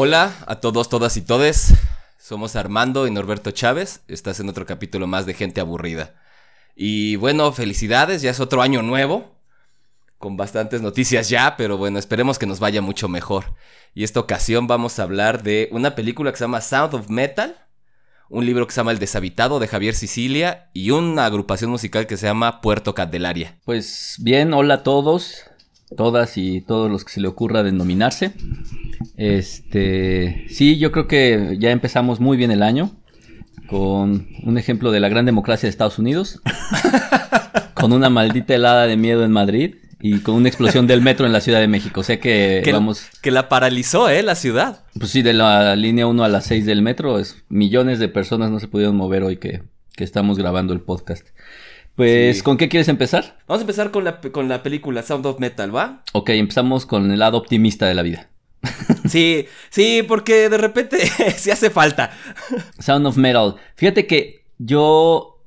Hola a todos, todas y todes. Somos Armando y Norberto Chávez. Estás en otro capítulo más de Gente Aburrida. Y bueno, felicidades, ya es otro año nuevo. Con bastantes noticias ya, pero bueno, esperemos que nos vaya mucho mejor. Y esta ocasión vamos a hablar de una película que se llama Sound of Metal, un libro que se llama El Deshabitado de Javier Sicilia y una agrupación musical que se llama Puerto Candelaria. Pues bien, hola a todos, todas y todos los que se le ocurra denominarse. Este, sí, yo creo que ya empezamos muy bien el año con un ejemplo de la gran democracia de Estados Unidos, con una maldita helada de miedo en Madrid y con una explosión del metro en la Ciudad de México. O sea que, Que, vamos, que la paralizó, ¿eh? La ciudad. pues sí, de la línea 1 a la 6 del metro, es, millones de personas no se pudieron mover hoy que, que estamos grabando el podcast. Pues, Sí. ¿con qué quieres empezar? Vamos a empezar con la, con la película Sound of Metal, ¿va? Ok, empezamos con el lado optimista de la vida. Sí, sí, porque de repente sí hace falta. Sound of Metal. Fíjate que yo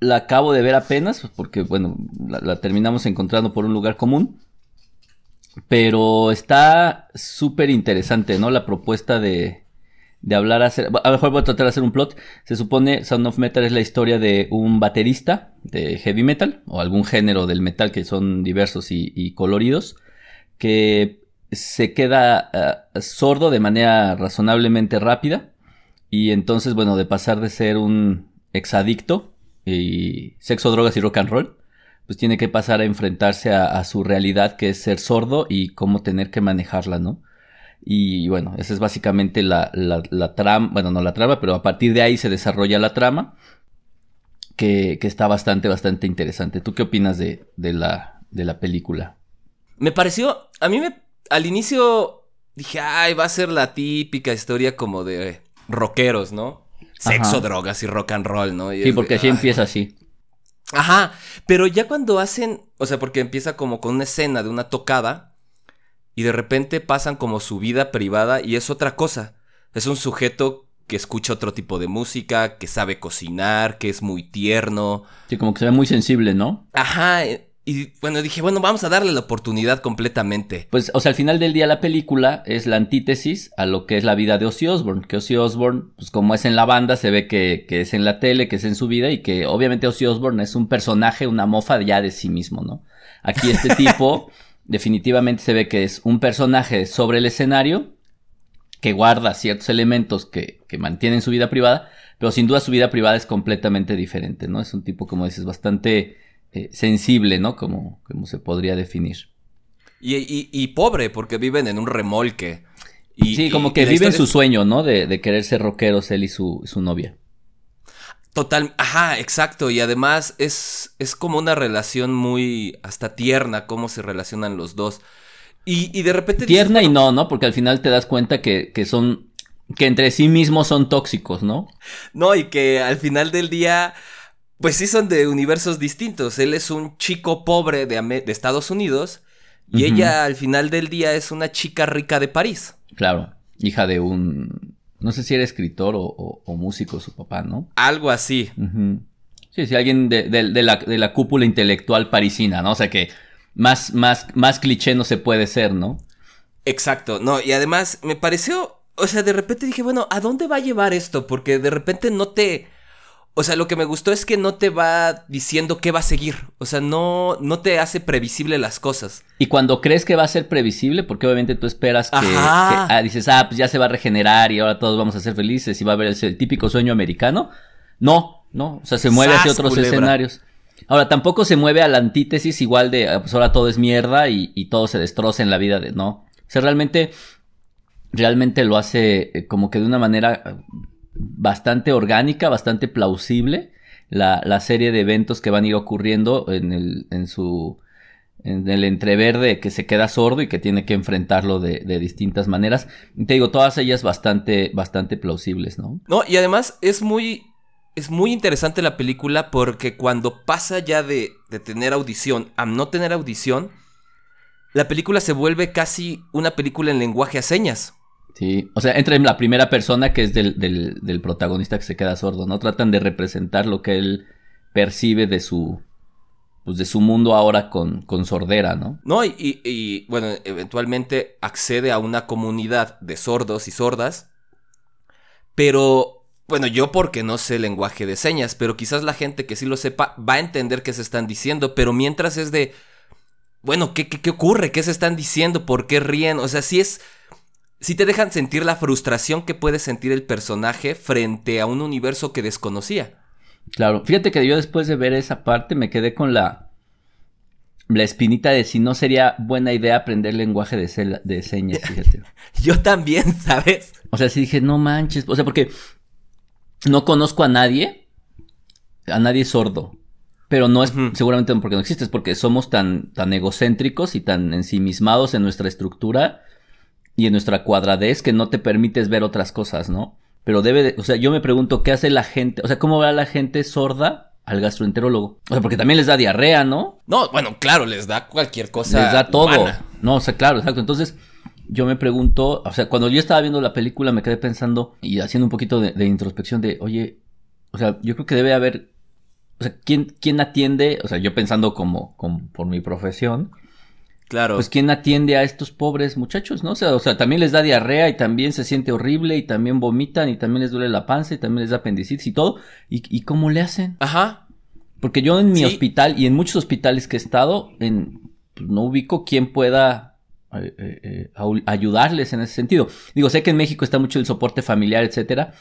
la acabo de ver apenas, porque bueno, la, la terminamos encontrando por un lugar común. Pero está súper interesante, ¿no? La propuesta de, de hablar, hacer, a lo mejor voy a tratar de hacer un plot. Se supone Sound of Metal es la historia de un baterista de heavy metal, o algún género del metal que son diversos y, coloridos, que se queda eh, sordo de manera razonablemente rápida. Y entonces, bueno, de pasar de ser un exadicto y sexo, drogas y rock and roll, pues tiene que pasar a enfrentarse a, a su realidad, que es ser sordo y cómo tener que manejarla, ¿no? Y bueno, esa es básicamente la, la, la trama, bueno, no la trama, pero a partir de ahí se desarrolla la trama, que, que está bastante, bastante interesante. ¿Tú qué opinas de, de, la, de la película? Me pareció, a mí me, al inicio dije, ay, va a ser la típica historia como de rockeros, ¿no? Sexo, Ajá. drogas y rock and roll, ¿no? Y Sí, porque así empieza así. Ajá, pero ya cuando hacen, o sea, porque empieza como con una escena de una tocada y de repente pasan como su vida privada y es otra cosa. Es un sujeto que escucha otro tipo de música, que sabe cocinar, que es muy tierno. Sí, como que se ve muy sensible, ¿no? Ajá, eh, y bueno, dije, bueno, vamos a darle la oportunidad completamente. Pues, o sea, al final del día la película es la antítesis a lo que es la vida de Ozzy Osbourne. Que Ozzy Osbourne, pues como es en la banda, se ve que, que es en la tele, que es en su vida y que obviamente Ozzy Osbourne es un personaje, una mofa ya de sí mismo, ¿no? Aquí este tipo definitivamente se ve que es un personaje sobre el escenario que guarda ciertos elementos que, que mantienen su vida privada, pero sin duda su vida privada es completamente diferente, ¿no? Es un tipo, como dices, bastante eh, sensible, ¿no? Como, como se podría definir. Y, y- y pobre, porque viven en un remolque. Y, sí, como que viven historia su sueño, ¿no? De, de querer ser rockeros él y su, su novia. Total, ajá, exacto. Y además es, es como una relación muy hasta tierna, cómo se relacionan los dos. Y, y de repente... dices, Tierna y no, ¿no? Porque al final te das cuenta que, que son, que entre sí mismos son tóxicos, ¿no? No, y que al final del día, pues sí son de universos distintos. Él es un chico pobre de, de Estados Unidos y ella al final del día es una chica rica de París. Claro, hija de un, no sé si era escritor o, o- o músico su papá, ¿no? Algo así. Sí, sí, alguien de, de- de la, de la cúpula intelectual parisina, ¿no? O sea que más, más, más cliché no se puede ser, ¿no? Exacto, no, y además me pareció, o sea, de repente dije, bueno, ¿a dónde va a llevar esto? Porque de repente no te, o sea, lo que me gustó es que no te va diciendo qué va a seguir, o sea, no, no te hace previsible las cosas. Y cuando crees que va a ser previsible, porque obviamente tú esperas que, ah, dices, ah, pues ya se va a regenerar y ahora todos vamos a ser felices y va a haber el, el típico sueño americano. No, no, o sea, se mueve hacia ¡Sas, otros culebra! escenarios. Ahora, tampoco se mueve a la antítesis igual de, ah, pues ahora todo es mierda y, y todo se destroza en la vida de, no. O sea, realmente, realmente lo hace eh, como que de una manera bastante orgánica, bastante plausible, la, la serie de eventos que van a ir ocurriendo en, el, en su en el entreverde que se queda sordo y que tiene que enfrentarlo de, de distintas maneras. Te digo, todas ellas bastante, bastante plausibles, ¿no? No, y además es muy, es muy interesante la película porque cuando pasa ya de, de tener audición a no tener audición, la película se vuelve casi una película en lenguaje a señas. Sí, o sea, entra en la primera persona que es del, del, protagonista que se queda sordo, ¿no? Tratan de representar lo que él percibe de su, pues de su mundo ahora con, con sordera, ¿no? No, y, y, y, bueno, eventualmente accede a una comunidad de sordos y sordas, pero bueno, yo porque no sé lenguaje de señas, pero quizás la gente que sí lo sepa va a entender qué se están diciendo, pero mientras es de, bueno, ¿qué, qué, qué ocurre? ¿Qué se están diciendo? ¿Por qué ríen? O sea, sí es... Si te dejan sentir la frustración que puede sentir el personaje frente a un universo que desconocía. Claro, fíjate que yo después de ver esa parte me quedé con la, la espinita de si no sería buena idea aprender lenguaje de, de señas, fíjate. yo también, ¿sabes? O sea, sí dije, no manches, o sea, porque no conozco a nadie, a nadie sordo. Pero no es uh -huh. seguramente porque no existe, es porque somos tan, tan egocéntricos y tan ensimismados en nuestra estructura y en nuestra cuadradez que no te permites ver otras cosas, ¿no? Pero debe de, o sea, yo me pregunto, ¿qué hace la gente? O sea, ¿cómo va la gente sorda al gastroenterólogo? O sea, porque también les da diarrea, ¿no? No, bueno, claro, les da cualquier cosa. Les da todo. humana. No, o sea, claro, exacto. Entonces, yo me pregunto, o sea, cuando yo estaba viendo la película me quedé pensando y haciendo un poquito de, de introspección de, oye, o sea, yo creo que debe haber, o sea, ¿quién, quién atiende? O sea, yo pensando como, como por mi profesión, Claro. pues quién atiende a estos pobres muchachos, ¿no? O sea, o sea, también les da diarrea y también se siente horrible y también vomitan y también les duele la panza y también les da apendicitis y todo. ¿Y, y cómo le hacen? Ajal Porque yo en mi Sí. hospital y en muchos hospitales que he estado, en, pues, no ubico quién pueda eh, eh, eh, ayudarles en ese sentido. Digo, sé que en México está mucho el soporte familiar, etcétera.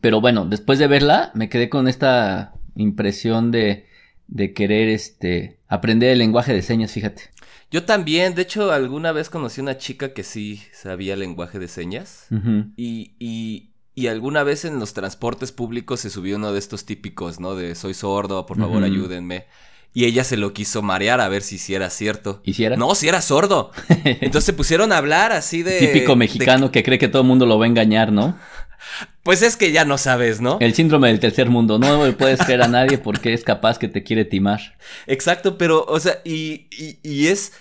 Pero bueno, después de verla, me quedé con esta impresión de, de querer este aprender el lenguaje de señas, fíjate. Yo también, de hecho, alguna vez conocí una chica que sí sabía lenguaje de señas. Ujú. Y, y, y alguna vez en los transportes públicos se subió uno de estos típicos, ¿no? De soy sordo, por favor ayúdenme. Y ella se lo quiso marear a ver si sí era cierto. ¿Hiciera? No, si era sordo. Entonces se pusieron a hablar así de... Típico de- mexicano que cree que todo el mundo lo va a engañar, ¿no? Pues es que ya no sabes, ¿no? El síndrome del tercer mundo. No le puedes creer a nadie porque es capaz que te quiere timar. Exacto, pero, o sea, y, y, y es...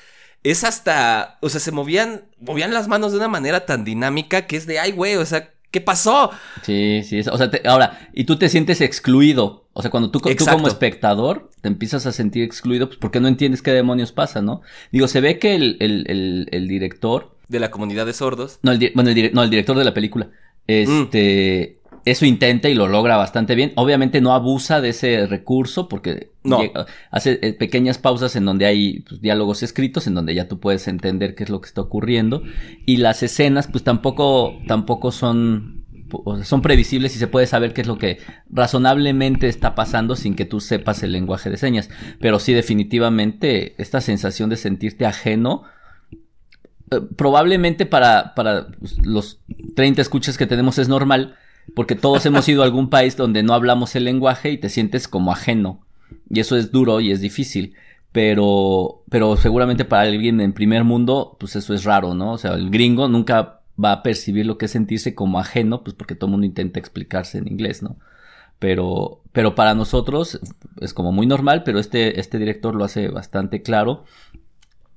Es hasta, o sea, se movían, movían las manos de una manera tan dinámica que es de, ay, güey, o sea, ¿qué pasó? Sí, sí. o sea, te- ahora, y tú te sientes excluido. O sea, cuando tú, como espectador te empiezas a sentir excluido, pues porque no entiendes qué demonios pasa, ¿no? Digo, se ve que el, el, el, el director, De la comunidad de sordos. no el, bueno, no, el director de la película, este, eso intenta y lo logra bastante bien. Obviamente no abusa de ese recurso porque No. llega- hace eh, pequeñas pausas en donde hay pues, diálogos escritos, en donde ya tú puedes entender qué es lo que está ocurriendo. Y las escenas, pues tampoco, tampoco son, son previsibles y se puede saber qué es lo que razonablemente está pasando sin que tú sepas el lenguaje de señas. Pero sí, definitivamente, esta sensación de sentirte ajeno probablemente para, para los 30 escuchas que tenemos es normal, porque todos hemos ido a algún país donde no hablamos el lenguaje y te sientes como ajeno. Y eso es duro y es difícil. Pero, pero seguramente para alguien en primer mundo, pues eso es raro, ¿no? O sea, el gringo nunca va a percibir lo que es sentirse como ajeno, pues porque todo el mundo intenta explicarse en inglés, ¿no? Pero, pero para nosotros es como muy normal, pero este, este director lo hace bastante claro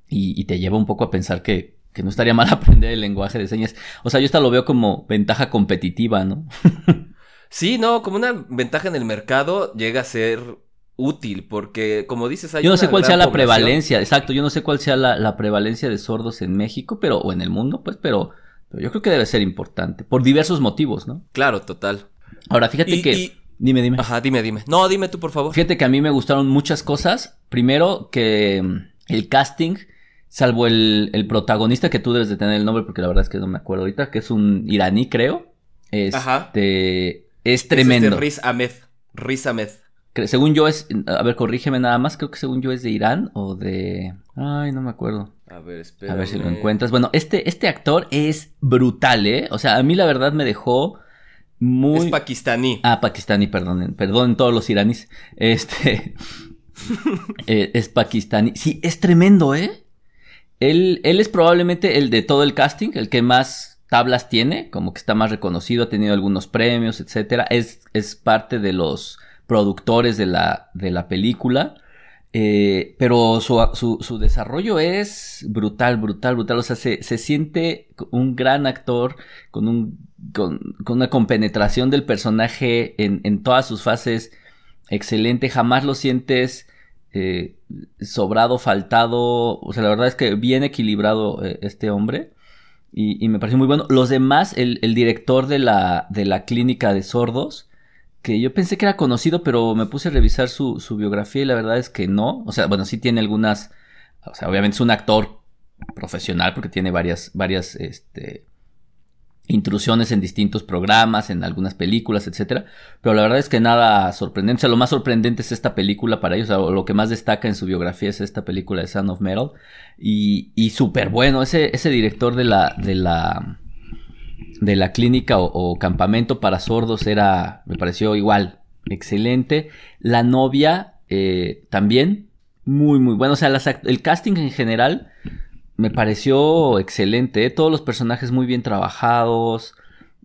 y te lleva un poco a pensar que, que no estaría mal aprender el lenguaje de señas. O sea, yo hasta lo veo como ventaja competitiva, ¿no? Sí, no, como una ventaja en el mercado llega a ser útil, porque como dices, hay Yo no una sé cuál sea la población. prevalencia, exacto, yo no sé cuál sea la, la prevalencia de sordos en México, pero, o en el mundo, pues, pero, pero yo creo que debe ser importante, por diversos motivos, ¿no? Claro, total. Ahora, fíjate Y- que... y- Dime, dime. Ajá, dime, dime. No, dime tú, por favor. Fíjate que a mí me gustaron muchas cosas. Primero, que mm, el casting, salvo el, el protagonista, que tú debes de tener el nombre, porque la verdad es que no me acuerdo ahorita, que es un iraní, creo. Este, Ajá. es tremendo. Es este Riz Ahmed. Riz Ahmed. Según yo es, a ver, corrígeme nada más, creo que según yo es de Irán o de... Ay, no me acuerdo. A ver, espera. A ver si lo encuentras. Bueno, este, este actor es brutal, ¿eh? O sea, a mí la verdad me dejó muy... Es pakistaní. Ah, pakistaní, perdonen, perdonen todos los iraníes. Este eh, es pakistaní. Sí, es tremendo, ¿eh? Él, él es probablemente el de todo el casting, el que más tablas tiene, como que está más reconocido, ha tenido algunos premios, etcétera. Es, parte de los productores de la, película. Eh, pero su, desarrollo es brutal, brutal, brutal. O sea, se, siente un gran actor con, un, con una compenetración del personaje en, en todas sus fases excelente. Jamás lo sientes eh, sobrado, faltado. O sea, la verdad es que bien equilibrado eh, este hombre. Y, me pareció muy bueno. Los demás, el, director de la, de la clínica de sordos, que yo pensé que era conocido, pero me puse a revisar su, su biografía y la verdad es que no. O sea, bueno, sí tiene algunas. O sea, obviamente es un actor profesional porque tiene varias, varias, este, intrusiones en distintos programas, en algunas películas, etcétera. Pero la verdad es que nada sorprendente. O sea, lo más sorprendente es esta película para ellos. O lo que más destaca en su biografía es esta película de Son of Metal. Y, súper bueno. Ese, ese director de la, de la, de la clínica o, campamento para sordos era, me pareció igual, excelente. La novia eh, también, muy, muy bueno. O sea, el casting en general me pareció excelente, ¿eh? todos los personajes muy bien trabajados,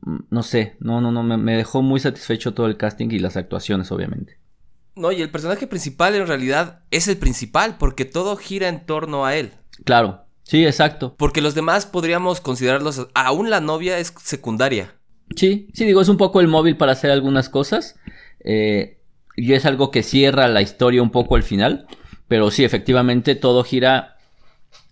mm, no sé, no, no, no, me, dejó muy satisfecho todo el casting y las actuaciones, obviamente. No, y el personaje principal en realidad es el principal, porque todo gira en torno a él. Claro, sí, exacto. Porque los demás podríamos considerarlos, aún la novia es secundaria. Sí, sí, digo, es un poco el móvil para hacer algunas cosas. Eh, y es algo que cierra la historia un poco al final. Pero sí, efectivamente, todo gira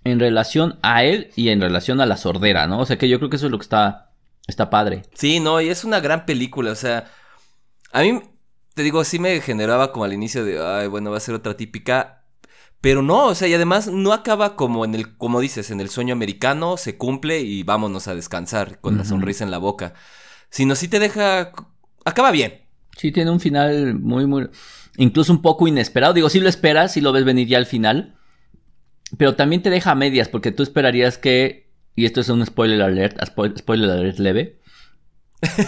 en relación a él y en relación a la sordera, ¿no? O sea que yo creo que eso es lo que está, está padre. Sí, no, y es una gran película, o sea, a mí, te digo, sí me generaba como al inicio de, ay, bueno, va a ser otra típica, pero no, o sea, y además no acaba como en el, como dices, en el sueño americano, se cumple y vámonos a descansar con la sonrisa en la boca, sino sí te deja, acaba bien. Sí, tiene un final muy, muy, incluso un poco inesperado, digo, si lo esperas, si lo ves venir ya al final, pero también te deja a medias, porque tú esperarías que, y esto es un spoiler alert, spoiler alert leve,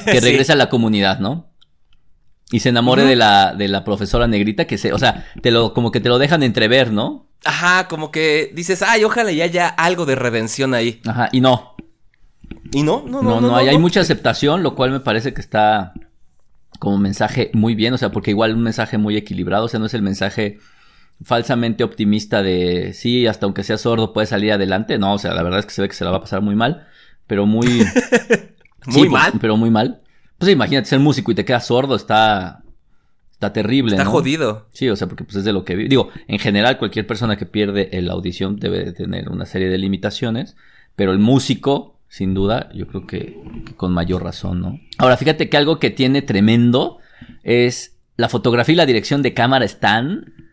que regrese a la comunidad, ¿no? Y se enamore de, la, de la profesora negrita, que se, o sea, te lo, como que te lo dejan entrever, ¿no? Ajá, como que dices, ay, ojalá y haya algo de redención ahí. Ajá, y no. ¿Y no? No, no, no. no, hay, hay mucha aceptación, lo cual me parece que está como mensaje muy bien, o sea, porque igual un mensaje muy equilibrado, o sea, no es el mensaje falsamente optimista de sí, hasta aunque sea sordo puede salir adelante. No, o sea, la verdad es que se ve que se la va a pasar muy mal, pero muy... muy pues, mal. Pero muy mal. Pues imagínate ser músico y te quedas sordo, está... Está terrible. Está jodido. Sí, o sea, porque pues es de lo que... Digo, en general cualquier persona que pierde la audición debe de tener una serie de limitaciones, pero el músico, sin duda, yo creo que, que con mayor razón, ¿no? Ahora, fíjate que algo que tiene tremendo es la fotografía y la dirección de cámara están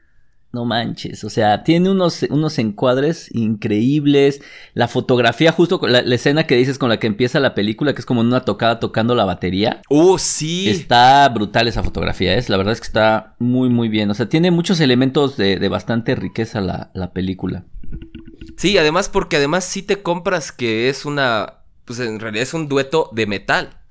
no manches, o sea, tiene unos, unos encuadres increíbles. La fotografía, justo la, la, escena que dices con la que empieza la película, que es como en una tocada tocando la batería. ¡Uh, sí! Está brutal esa fotografía, es. La verdad es que está muy, muy bien. O sea, tiene muchos elementos de, de bastante riqueza la, la, película. Sí, además, porque además sí te compras que es una. Pues en realidad es un dueto de metal.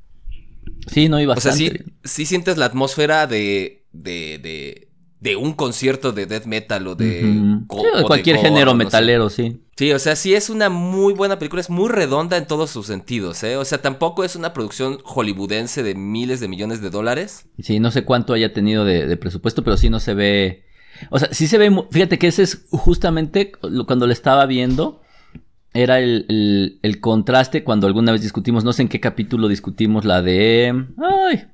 Sí, no, y bastante. O sea, sí, sí sientes la atmósfera de. de, de de un concierto de death metal o de, cualquier género metalero, sí. Sí, o sea, sí es una muy buena película, es muy redonda en todos sus sentidos, ¿eh? O sea, tampoco es una producción hollywoodense de miles de millones de dólares. Sí, no sé cuánto haya tenido de, presupuesto, pero sí no se ve... O sea, sí se ve... Fíjate que ese es justamente cuando le estaba viendo, era el, el contraste cuando alguna vez discutimos, no sé en qué capítulo discutimos la de... Ay,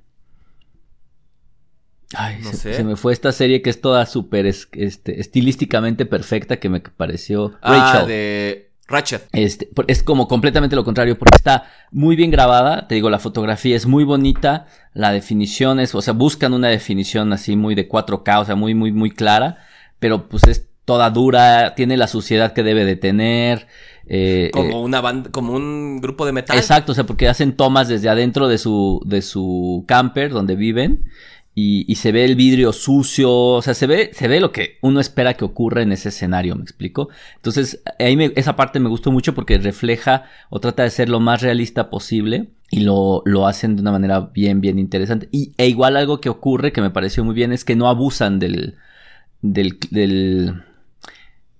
Ay, se, me fue esta serie que es toda súper este, estilísticamente perfecta que me pareció ah, Rachel. de Ratchet. Este, es como completamente lo contrario porque está muy bien grabada, te digo, la fotografía es muy bonita, la definición es, o sea, buscan una definición así muy de 4K, o sea, muy, muy, muy clara, pero pues es toda dura, tiene la suciedad que debe de tener. Eh, como eh, una banda, como un grupo de metal. Exacto, o sea, porque hacen tomas desde adentro de su, de su camper donde viven y, se ve el vidrio sucio, o sea, se ve, se ve lo que uno espera que ocurra en ese escenario, ¿me explico? Entonces, ahí esa parte me gustó mucho porque refleja o trata de ser lo más realista posible y lo, lo hacen de una manera bien, bien interesante. Y, e igual algo que ocurre que me pareció muy bien es que no abusan del, del, del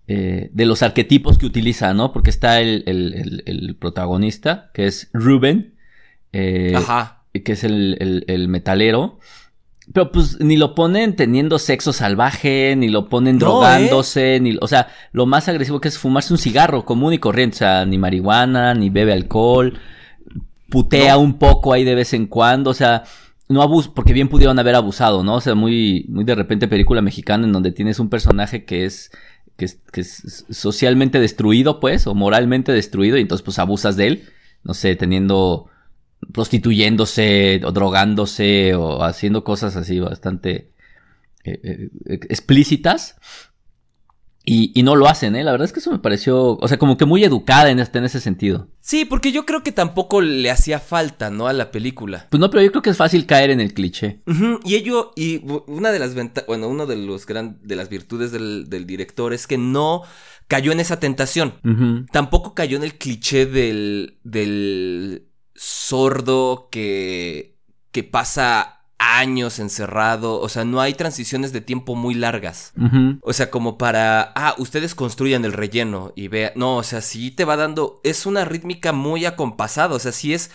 eh, de los arquetipos que utiliza, ¿no? Porque está el, el, el, protagonista, que es Ruben, eh, Ajá. que es el, el metalero. Pero pues ni lo ponen teniendo sexo salvaje, ni lo ponen drogándose, ¿eh? ni, o sea, lo más agresivo que es fumarse un cigarro común y corriente, o sea, ni marihuana, ni bebe alcohol, putea un poco ahí de vez en cuando, o sea, no abus porque bien pudieron haber abusado, ¿no? O sea, muy, muy de repente película mexicana en donde tienes un personaje que es, que es, que es socialmente destruido, pues, o moralmente destruido, y entonces pues abusas de él, no sé, teniendo, prostituyéndose, o drogándose, o haciendo cosas así bastante eh, eh, explícitas. Y, y, no lo hacen, ¿eh? La verdad es que eso me pareció, o sea, como que muy educada en, este, en ese sentido. Sí, porque yo creo que tampoco le hacía falta, ¿no? A la película. Pues no, pero yo creo que es fácil caer en el cliché. Y ello, y una de las ventajas, bueno, uno de los gran, de las virtudes del, del, director es que no cayó en esa tentación. Tampoco cayó en el cliché del, del sordo que, que pasa años encerrado, o sea, no hay transiciones de tiempo muy largas. O sea, como para, ah, ustedes construyan el relleno y vean, no, o sea, sí te va dando, es una rítmica muy acompasada, o sea, sí es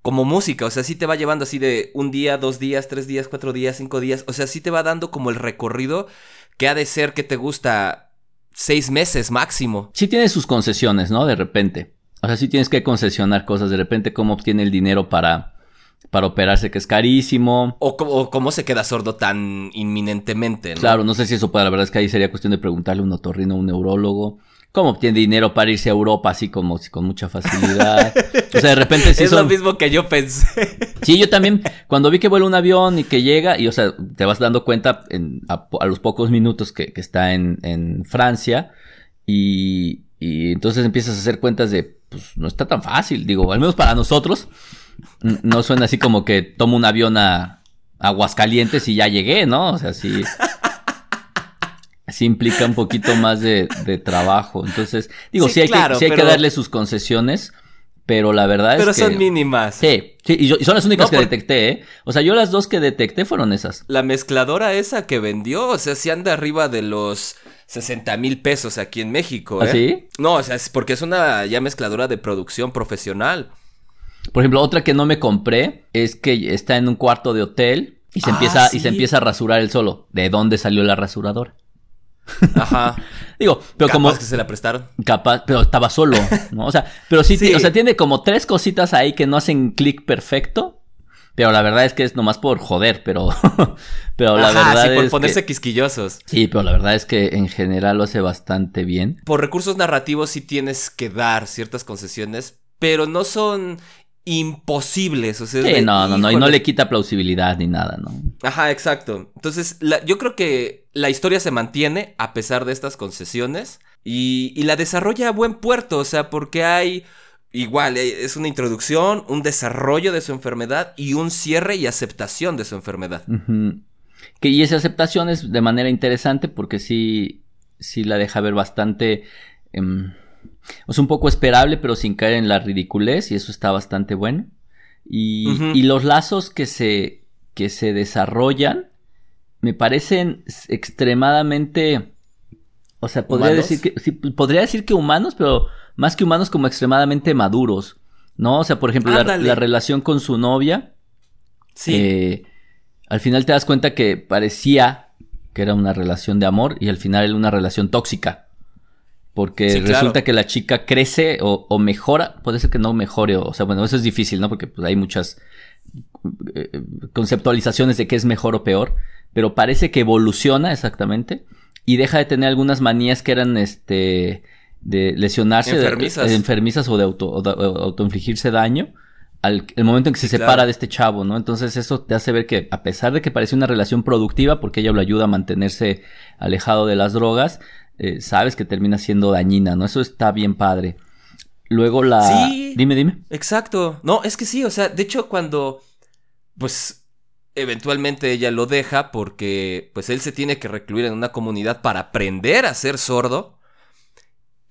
como música, o sea, sí te va llevando así de un día, dos días, tres días, cuatro días, cinco días, o sea, sí te va dando como el recorrido que ha de ser que te gusta seis meses máximo. Sí tiene sus concesiones, ¿no? De repente. O sea, sí tienes que concesionar cosas, de repente cómo obtiene el dinero para para operarse, que es carísimo. O, cómo se queda sordo tan inminentemente, ¿no? Claro, no sé si eso puede, la verdad es que ahí sería cuestión de preguntarle a un otorrino, a un neurólogo. ¿Cómo obtiene dinero para irse a Europa así como con mucha facilidad? O sea, de repente sí Es lo mismo que yo pensé. Sí, yo también, cuando vi que vuela un avión y que llega, y o sea, te vas dando cuenta a, los pocos minutos que, está en, en Francia, y, y entonces empiezas a hacer cuentas de, pues no está tan fácil, digo, al menos para nosotros, no suena así como que tomo un avión a Aguascalientes y ya llegué, ¿no? O sea, sí. Sí implica un poquito más de, trabajo. Entonces, digo, sí, hay, que, sí hay que darle sus concesiones, pero la verdad es que. Pero son mínimas. Sí, sí, y, son las únicas que detecté, ¿eh? O sea, yo las dos que detecté fueron esas. La mezcladora esa que vendió, o sea, si anda arriba de los 60 mil pesos aquí en México, ¿eh? ¿Ah, sí? No, o sea, es porque es una ya mezcladora de producción profesional. Por ejemplo, otra que no me compré es que está en un cuarto de hotel y se, ah, empieza, y se empieza a rasurar el solo. ¿De dónde salió la rasuradora? Ajá. Digo, pero capaz como. que se la prestaron. Capaz, pero estaba solo, ¿no? O sea, pero sí, o sea, tiene como tres cositas ahí que no hacen clic perfecto. Pero la verdad es que es nomás por joder, pero. pero la verdad sí, por ponerse quisquillosos. Sí, pero la verdad es que en general lo hace bastante bien. Por recursos narrativos sí tienes que dar ciertas concesiones, pero no son imposibles. O sea, sí, no, no, no, y no le quita plausibilidad ni nada, ¿no? Ajá, exacto. Entonces, yo creo que la historia se mantiene a pesar de estas concesiones y, y la desarrolla a buen puerto, o sea, porque hay igual, eh, es una introducción, un desarrollo de su enfermedad y un cierre y aceptación de su enfermedad. que, y esa aceptación es de manera interesante porque sí, sí la deja ver bastante... Em, es un poco esperable, pero sin caer en la ridiculez, y eso está bastante bueno. Y, los lazos que se, que se desarrollan me parecen extremadamente. O sea, podría decir que. podría decir que humanos, pero más que humanos, como extremadamente maduros. ¿No? O sea, por ejemplo, la, relación con su novia. Sí. Eh, al final te das cuenta que parecía que era una relación de amor y al final era una relación tóxica. Porque resulta que la chica crece o, mejora, puede ser que no mejore, o, sea, bueno, eso es difícil, ¿no? Porque pues, hay muchas eh, conceptualizaciones de qué es mejor o peor, pero parece que evoluciona exactamente y deja de tener algunas manías que eran, este, de lesionarse, enfermizas, de, enfermizas o de, auto, autoinfligirse daño al el momento en que se separa de este chavo, ¿no? Entonces eso te hace ver que a pesar de que parece una relación productiva, porque ella lo ayuda a mantenerse alejado de las drogas, eh, sabes que termina siendo dañina, ¿no? Eso está bien padre. Luego la... Sí. Dime, dime. Exacto. No, es que sí, o sea, de hecho cuando... Pues eventualmente ella lo deja porque pues él se tiene que recluir en una comunidad para aprender a ser sordo.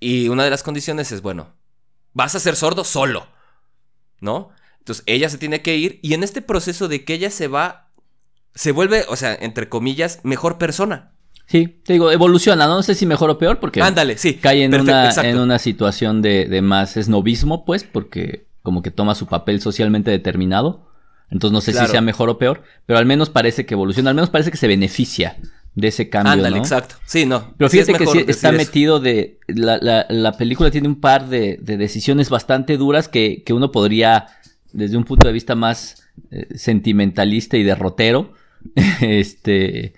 Y una de las condiciones es, bueno, vas a ser sordo solo, ¿no? Entonces ella se tiene que ir y en este proceso de que ella se va, se vuelve, o sea, entre comillas, mejor persona. Sí, te digo, evoluciona, no sé si mejor o peor, porque Ándale, sí, cae en, una, en una situación de, de más esnovismo, pues, porque como que toma su papel socialmente determinado. Entonces no sé si sea mejor o peor, pero al menos parece que evoluciona, al menos parece que se beneficia de ese cambio. Ándale, exacto. Sí, no. Pero fíjate que sí está metido de. La, la, la, película tiene un par de, de decisiones bastante duras que, que, uno podría, desde un punto de vista más eh, sentimentalista y derrotero, este,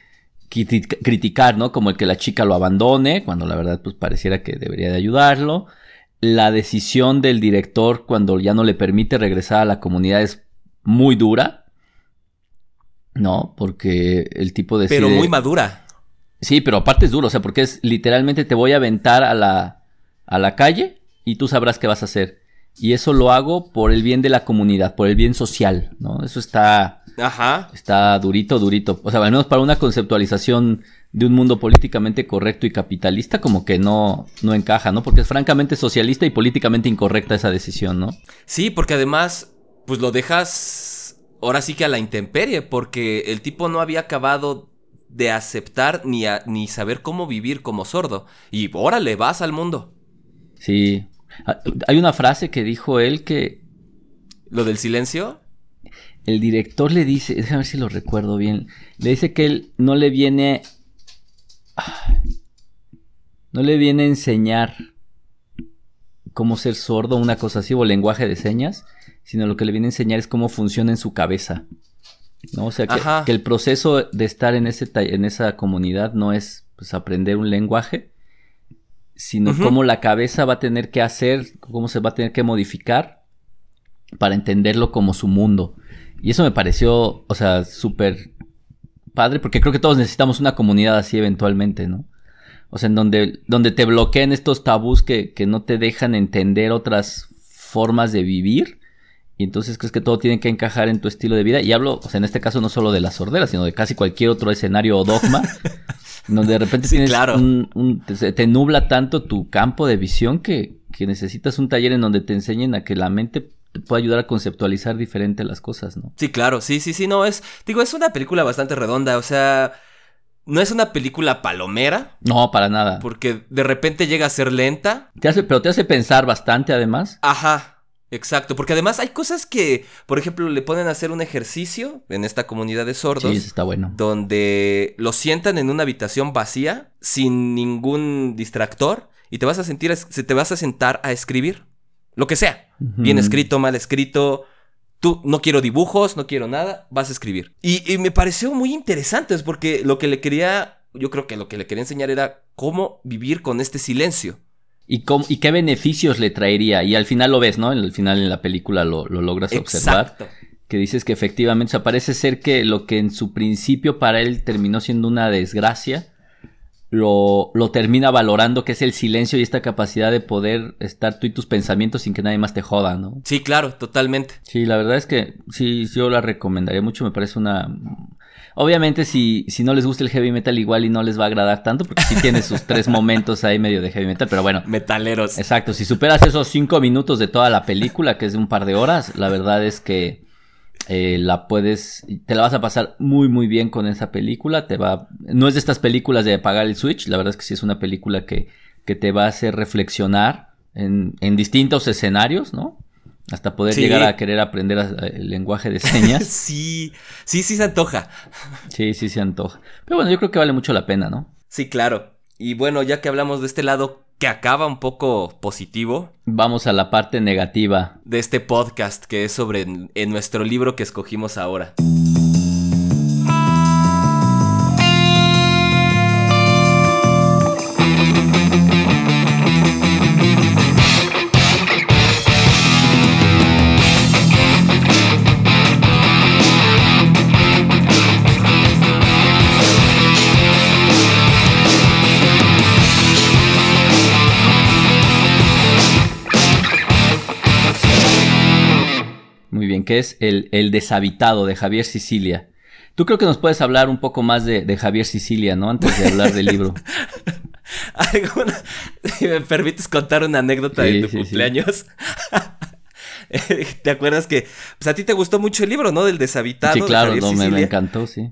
criticar, ¿no? Como el que la chica lo abandone, cuando la verdad pues pareciera que debería de ayudarlo. La decisión del director cuando ya no le permite regresar a la comunidad es muy dura, ¿no? Porque el tipo de... Pero muy madura. Sí, pero aparte es duro, o sea, porque es literalmente te voy a aventar a la, a la calle y tú sabrás qué vas a hacer. Y eso lo hago por el bien de la comunidad, por el bien social, ¿no? Eso está... Ajá. Está durito, durito. O sea, al menos para una conceptualización de un mundo políticamente correcto y capitalista, como que no, no encaja, ¿no? Porque es francamente socialista y políticamente incorrecta esa decisión, ¿no? Sí, porque además, pues lo dejas ahora sí que a la intemperie, porque el tipo no había acabado de aceptar ni, ni saber cómo vivir como sordo. Y órale, vas al mundo. Sí. Ah, hay una frase que dijo él que... ¿Lo del silencio? El director le dice, déjame ver si lo recuerdo bien, le dice que él no le viene... No le viene a enseñar cómo ser sordo, una cosa así, o lenguaje de señas, sino lo que le viene a enseñar es cómo funciona en su cabeza. ¿no? O sea, que, el proceso de estar en, ese, en esa comunidad no es pues, aprender un lenguaje, sino cómo la cabeza va a tener que hacer, cómo se va a tener que modificar para entenderlo como su mundo. Y eso me pareció, o sea, súper padre, porque creo que todos necesitamos una comunidad así eventualmente, ¿no? O sea, en donde, donde te bloqueen estos tabús que, que no te dejan entender otras formas de vivir y entonces crees que todo tiene que encajar en tu estilo de vida. Y hablo, o sea, en este caso no solo de la sordera, sino de casi cualquier otro escenario o dogma, donde de repente tienes un, te, nubla tanto tu campo de visión que, que, necesitas un taller en donde te enseñen a que la mente te pueda ayudar a conceptualizar diferente las cosas, ¿no? Sí, claro, sí, sí, sí, no, es, digo, es una película bastante redonda, o sea, no es una película palomera. No, para nada. Porque de repente llega a ser lenta. Te hace, pero te hace pensar bastante además. Ajá. Exacto, porque además hay cosas que, por ejemplo, le ponen a hacer un ejercicio en esta comunidad de sordos. Sí, está bueno. Donde lo sientan en una habitación vacía, sin ningún distractor, y te vas a sentir, te vas a sentar a escribir. Lo que sea. Bien escrito, mal escrito. Tú, no quiero dibujos, no quiero nada, vas a escribir. Y, y me pareció muy interesante, es porque lo que le quería, yo creo que lo que le quería enseñar era cómo vivir con este silencio. ¿Y, ¿Y qué beneficios le traería? Y al final lo ves, ¿no? Al final en la película lo, logras observar. Que dices que efectivamente, o sea, parece ser que lo que en su principio para él terminó siendo una desgracia, lo, lo, termina valorando, que es el silencio y esta capacidad de poder estar tú y tus pensamientos sin que nadie más te joda, ¿no? Sí, claro, totalmente. Sí, la verdad es que sí, yo la recomendaría mucho, me parece una Obviamente, si, si no les gusta el heavy metal, igual y no les va a agradar tanto, porque sí tiene sus tres momentos ahí medio de heavy metal, pero bueno. Metaleros. Exacto, si superas esos cinco minutos de toda la película, que es de un par de horas, la verdad es que eh, la puedes, te la vas a pasar muy muy bien con esa película, te va, no es de estas películas de apagar el switch, la verdad es que sí es una película que, que te va a hacer reflexionar en, en distintos escenarios, ¿no? Hasta poder llegar a querer aprender el lenguaje de señas. sí, sí, sí se antoja. Sí, sí se antoja. Pero bueno, yo creo que vale mucho la pena, ¿no? Sí, claro. Y bueno, ya que hablamos de este lado que acaba un poco positivo. Vamos a la parte negativa. De este podcast que es sobre en nuestro libro que escogimos ahora. Que es el, el, deshabitado de Javier Sicilia. Tú creo que nos puedes hablar un poco más de, Javier Sicilia, ¿no? Antes de hablar del libro. si me permites contar una anécdota de tu cumpleaños. ¿Te acuerdas que pues a ti te gustó mucho el libro, ¿no? Del deshabitado. Sí, claro, no, me, encantó, sí.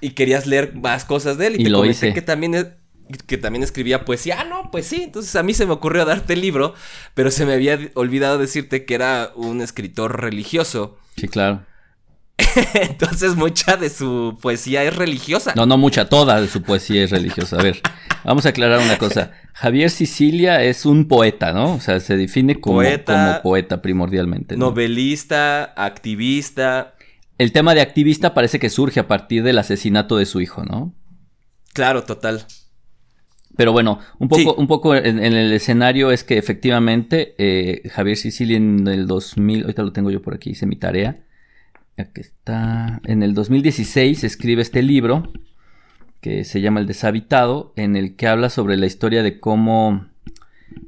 Y querías leer más cosas de él. Y, te lo comenté que también que también escribía poesía. Ah, no, pues sí. Entonces a mí se me ocurrió darte el libro, pero se me había olvidado decirte que era un escritor religioso. Sí, claro. Entonces mucha de su poesía es religiosa. No, no mucha, toda de su poesía es religiosa. A ver, vamos a aclarar una cosa. Javier Sicilia es un poeta, ¿no? O sea, se define como poeta, como poeta primordialmente. Novelista, activista. el tema de activista parece que surge a partir del asesinato de su hijo, ¿no? Claro, total. Pero bueno, un poco, un poco en, el escenario es que efectivamente eh, Javier Sicilia en el 2000, ahorita lo tengo yo por aquí, hice mi tarea. Aquí está. En el 2016 escribe este libro que se llama El Deshabitado, en el que habla sobre la historia de cómo,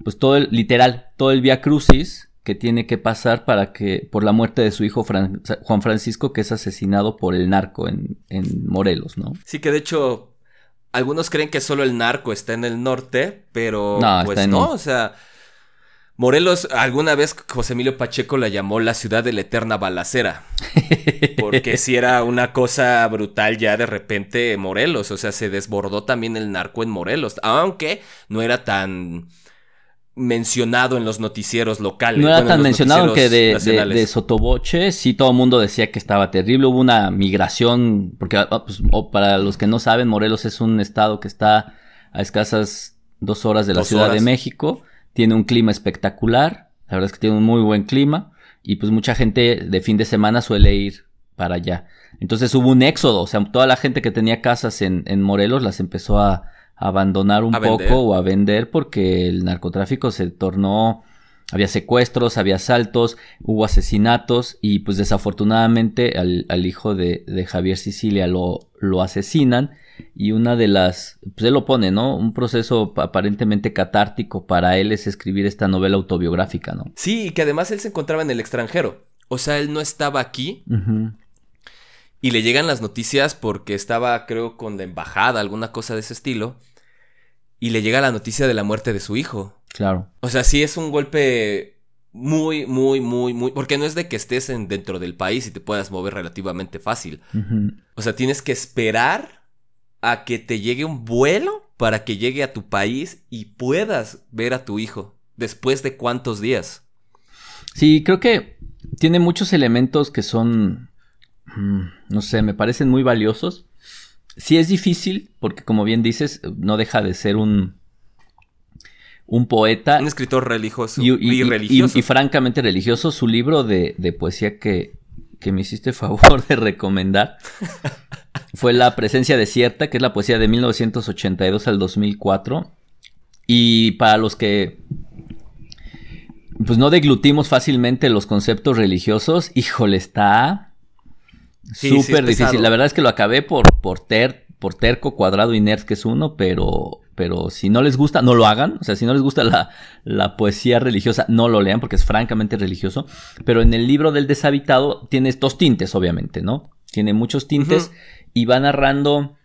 pues todo el, literal, todo el Via Crucis que tiene que pasar para que, por la muerte de su hijo Juan Francisco, que es asesinado por el narco en, en Morelos, ¿no? Sí, que de hecho algunos creen que solo el narco está en el norte, pero pues no, o sea, Morelos alguna vez José Emilio Pacheco la llamó la ciudad de la eterna balacera. Porque si era una cosa brutal ya de repente Morelos, o sea, se desbordó también el narco en Morelos, aunque no era tan mencionado en los noticieros locales. No era tan mencionado que de, de, Sotoboche sí todo el mundo decía que estaba terrible. Hubo una migración, porque ah, pues, para los que no saben, Morelos es un estado que está a escasas dos horas de la Ciudad de México. Tiene un clima espectacular. La verdad es que tiene un muy buen clima. Y pues mucha gente de fin de semana suele ir para allá. Entonces hubo un éxodo. O sea, toda la gente que tenía casas en, en Morelos las empezó a, abandonar un poco o a vender porque el narcotráfico se tornó había secuestros, había asaltos, hubo asesinatos y pues desafortunadamente al, hijo de, Javier Sicilia lo, lo, asesinan y una de las, pues él lo pone, ¿no? Un proceso aparentemente catártico para él es escribir esta novela autobiográfica, ¿no? Sí, y que además él se encontraba en el extranjero, o sea, él no estaba aquí. Y le llegan las noticias porque estaba, creo, con la embajada, alguna cosa de ese estilo y le llega la noticia de la muerte de su hijo. Claro. O sea, sí es un golpe muy, muy, muy, muy. Porque no es de que estés en, dentro del país y te puedas mover relativamente fácil. O sea, tienes que esperar a que te llegue un vuelo para que llegue a tu país y puedas ver a tu hijo. ¿Después de cuántos días? Sí, creo que tiene muchos elementos que son. Mm, no sé, me parecen muy valiosos sí es difícil, porque como bien dices, no deja de ser un, un poeta. Un escritor religioso. Y, religioso. y, francamente religioso. Su libro de, poesía que, que, me hiciste favor de recomendar fue La presencia desierta, que es la poesía de 1982 al 2004. Y para los que pues no deglutimos fácilmente los conceptos religiosos, híjole, está Súper difícil. La verdad es que lo acabé por, por, ter, por terco, cuadrado y nerd, que es uno, pero, pero si no les gusta, no lo hagan. O sea, si no les gusta la, la poesía religiosa, no lo lean porque es francamente religioso. Pero en el libro del deshabitado tiene estos tintes, obviamente, ¿no? Tiene muchos tintes y va narrando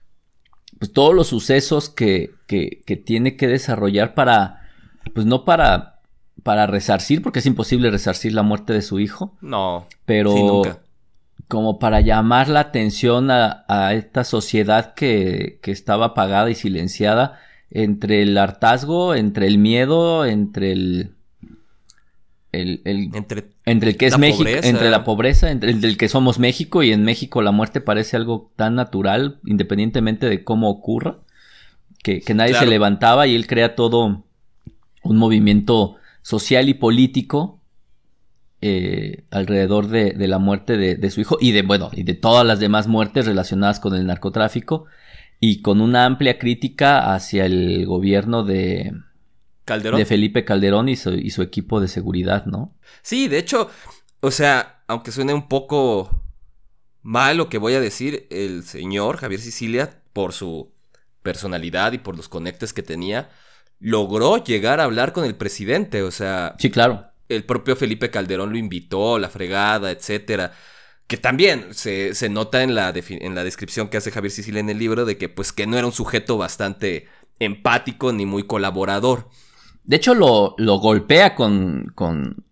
pues, todos los sucesos que, que, que tiene que desarrollar para, pues no para, para resarcir, porque es imposible resarcir la muerte de su hijo. No. Pero como para llamar la atención a, esta sociedad que, estaba apagada y silenciada entre el hartazgo, entre el miedo, entre el... el, entre, entre, el que es México, entre la pobreza, entre el del que somos México y en México la muerte parece algo tan natural, independientemente de cómo ocurra, que, nadie se levantaba y él crea todo un movimiento social y político eh, alrededor de, la muerte de, su hijo y de, bueno, y de todas las demás muertes relacionadas con el narcotráfico y con una amplia crítica hacia el gobierno de, Calderón. de Felipe Calderón y su, y su equipo de seguridad, ¿no? Sí, de hecho, o sea, aunque suene un poco mal lo que voy a decir, el señor Javier Sicilia, por su personalidad y por los conectes que tenía, logró llegar a hablar con el presidente, o sea... Sí, claro el propio Felipe Calderón lo invitó, la fregada, etcétera. Que también se, nota en la, en la descripción que hace Javier Sicilia en el libro de que pues que no era un sujeto bastante empático ni muy colaborador. De hecho lo, lo golpea con, con,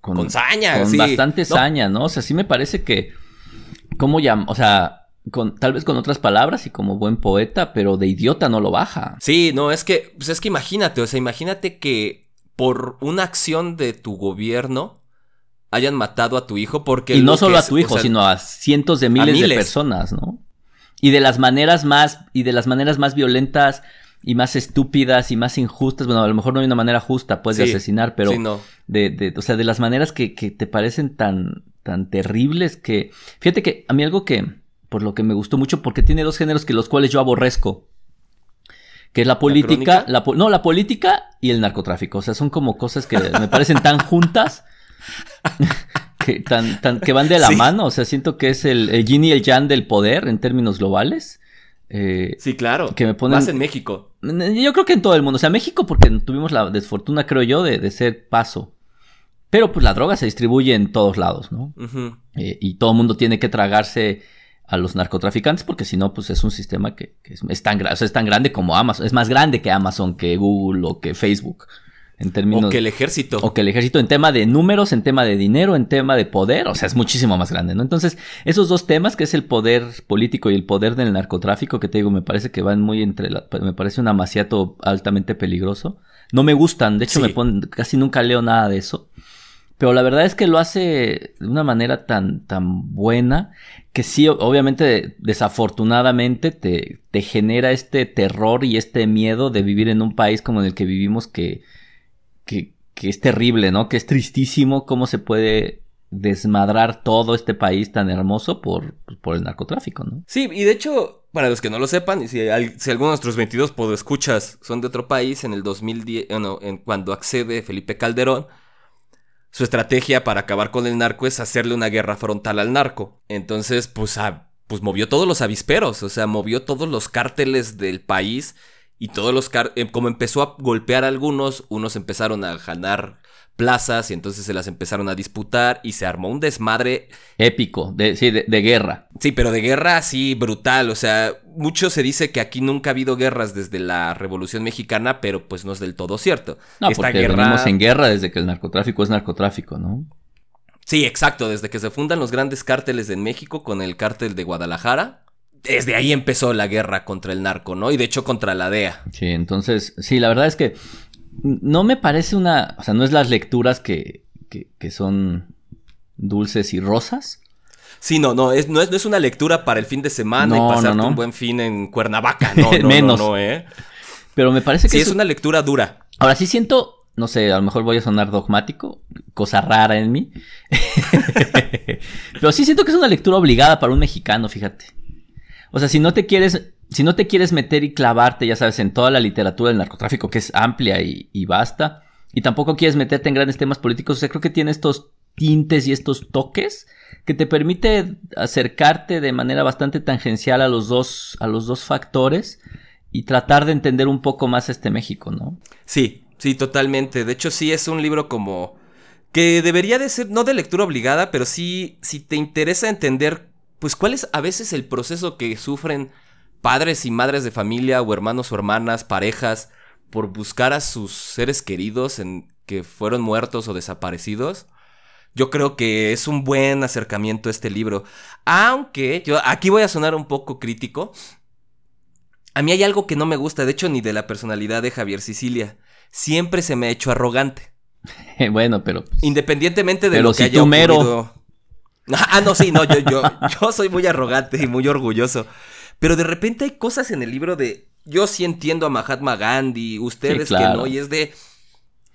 con, saña, con bastante saña, ¿no? O sea, sí me parece que, ¿cómo llama? O sea, con, tal vez con otras palabras y como buen poeta, pero de idiota no lo baja. Sí, no, es que, pues es que imagínate, o sea, imagínate que por una acción de tu gobierno hayan matado a tu hijo porque... Y no solo a tu hijo, sino a cientos de miles, de personas, ¿no? Y de las maneras más, y de las maneras más violentas y más estúpidas y más injustas, bueno, a lo mejor no hay una manera justa, pues, de asesinar, pero de, de, o sea, de las maneras que, que te parecen tan, tan terribles que... Fíjate que a mí algo que, por lo que me gustó mucho, porque tiene dos géneros que los cuales yo aborrezco. Que es la política, ¿La no, la política y el narcotráfico. O sea, son como cosas que me parecen tan juntas que, tan, tan, que van de la mano. O sea, siento que es el, el yin y el yang del poder en términos globales. Eh, sí, claro. Que me ponen... Más en México. Yo creo que en todo el mundo. O sea, México porque tuvimos la desfortuna, creo yo, de, de ser paso. Pero pues la droga se distribuye en todos lados, ¿no? Eh, y todo el mundo tiene que tragarse a los narcotraficantes porque si no, pues es un sistema que, es, tan, es tan grande como Amazon. Es más grande que Amazon, que Google o que Facebook o que el ejército. O que el ejército en tema de números, en tema de dinero, en tema de poder, o sea, es muchísimo más grande, ¿no? Entonces, esos dos temas, que es el poder político y el poder del narcotráfico, que te digo, me parece que van muy entre la, me parece un amaciato altamente peligroso. No me gustan, de hecho me casi nunca leo nada de eso. Pero la verdad es que lo hace de una manera tan, tan buena que sí, obviamente, desafortunadamente, te, te genera este terror y este miedo de vivir en un país como en el que vivimos que, que, es terrible, ¿no? Que es tristísimo cómo se puede desmadrar todo este país tan hermoso por, por el narcotráfico, ¿no? Sí, y de hecho, para los que no lo sepan, y si, si algunos de nuestros 22 escuchas son de otro país, en el 2010, bueno, en, cuando accede Felipe Calderón, su estrategia para acabar con el narco es hacerle una guerra frontal al narco. Entonces, pues, pues movió todos los avisperos, o sea, movió todos los cárteles del país y todos los eh, como empezó a golpear a algunos, unos empezaron a ganar plazas y entonces se las empezaron a disputar y se armó un desmadre épico, de, sí, de, guerra. Sí, pero de guerra así brutal, o sea, mucho se dice que aquí nunca ha habido guerras desde la Revolución Mexicana, pero pues no es del todo cierto. No, Esta porque venimos en guerra desde que el narcotráfico es narcotráfico, ¿no? Sí, exacto, desde que se fundan los grandes cárteles en México con el cártel de Guadalajara, desde ahí empezó la guerra contra el narco, ¿no? Y de hecho contra la DEA. Sí, entonces, sí, la verdad es que no me parece una, o sea, no es las lecturas que, que, son dulces y rosas. Sí, no, no es, no, es, una lectura para el fin de semana y pasarte un buen fin en Cuernavaca, no, no, Menos. no, ¿eh? Pero me parece que sí, es, una lectura dura. Ahora sí siento, no sé, a lo mejor voy a sonar dogmático, cosa rara en mí. Pero sí siento que es una lectura obligada para un mexicano, fíjate. O sea, si no te quieres, si no te quieres meter y clavarte, ya sabes, en toda la literatura del narcotráfico, que es amplia y, y basta, y tampoco quieres meterte en grandes temas políticos, o sea, creo que tiene estos tintes y estos toques que te permite acercarte de manera bastante tangencial a los dos, a los dos factores y tratar de entender un poco más este México, ¿no? Sí, sí, totalmente. De hecho, sí es un libro como que debería de ser, no de lectura obligada, pero sí, si te interesa entender pues cuál es a veces el proceso que sufren padres y madres de familia o hermanos o hermanas, parejas, por buscar a sus seres queridos en que fueron muertos o desaparecidos. Yo creo que es un buen acercamiento este libro. Aunque yo aquí voy a sonar un poco crítico. A mí hay algo que no me gusta, de hecho, ni de la personalidad de Javier Sicilia. Siempre se me ha hecho arrogante. bueno, pero. Pues, Independientemente de lo que haya ocurrido. Ah, no, sí, no, yo, yo, yo soy muy arrogante y muy orgulloso. Pero de repente hay cosas en el libro de. Yo sí entiendo a Mahatma Gandhi, ustedes que no, y es de.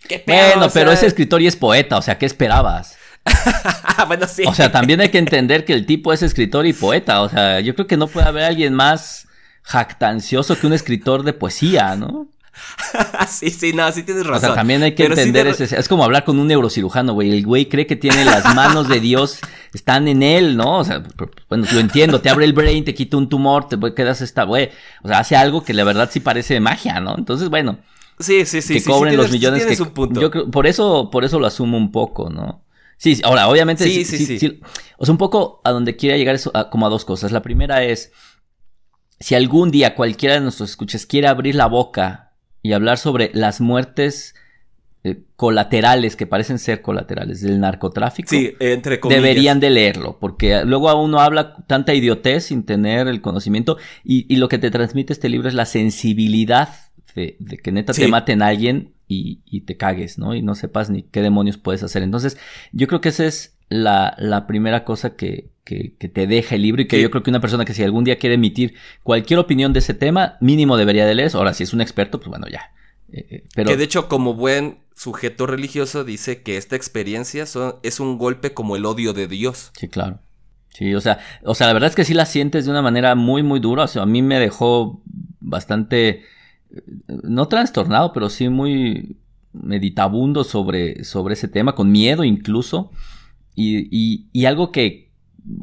¿Qué bueno, pero es escritor y es poeta, o sea, ¿qué esperabas? bueno, sí. O sea, también hay que entender que el tipo es escritor y poeta, o sea, yo creo que no puede haber alguien más jactancioso que un escritor de poesía, ¿no? sí, sí, no, sí tienes razón. O sea, también hay que entender ese, es como hablar con un neurocirujano, güey. El güey cree que tiene las manos de Dios, están en él, ¿no? O sea, bueno, lo entiendo, te abre el brain, te quita un tumor, te quedas esta, güey. O sea, hace algo que la verdad sí parece magia, ¿no? Entonces, bueno. Sí, sí, sí. Que cobren los millones que. Yo creo, por eso, por eso lo asumo un poco, ¿no? Sí, ahora, obviamente. Sí, sí, sí. o sea, un poco a donde quiera llegar es como a dos cosas. La primera es. Si algún día cualquiera de nuestros escuchas quiere abrir la boca y hablar sobre las muertes eh, colaterales, que parecen ser colaterales, del narcotráfico. Sí, entre comillas. Deberían de leerlo, porque luego uno habla tanta idiotez sin tener el conocimiento y, lo que te transmite este libro es la sensibilidad de, que neta te maten a alguien y, te cagues, ¿no? Y no sepas ni qué demonios puedes hacer. Entonces, yo creo que esa es la, la primera cosa que, que, te deja el libro y que yo creo que una persona que si algún día quiere emitir cualquier opinión de ese tema, mínimo debería de leer. Ahora, si es un experto, pues bueno, ya. Eh, eh, pero... Que de hecho, como buen sujeto religioso dice que esta experiencia es un golpe como el odio de Dios. Sí, claro. Sí, o sea, o sea, la verdad es que sí la sientes de una manera muy, muy dura. O sea, a mí me dejó bastante, no trastornado, pero sí muy meditabundo sobre, sobre ese tema, con miedo incluso. Y, y, algo que,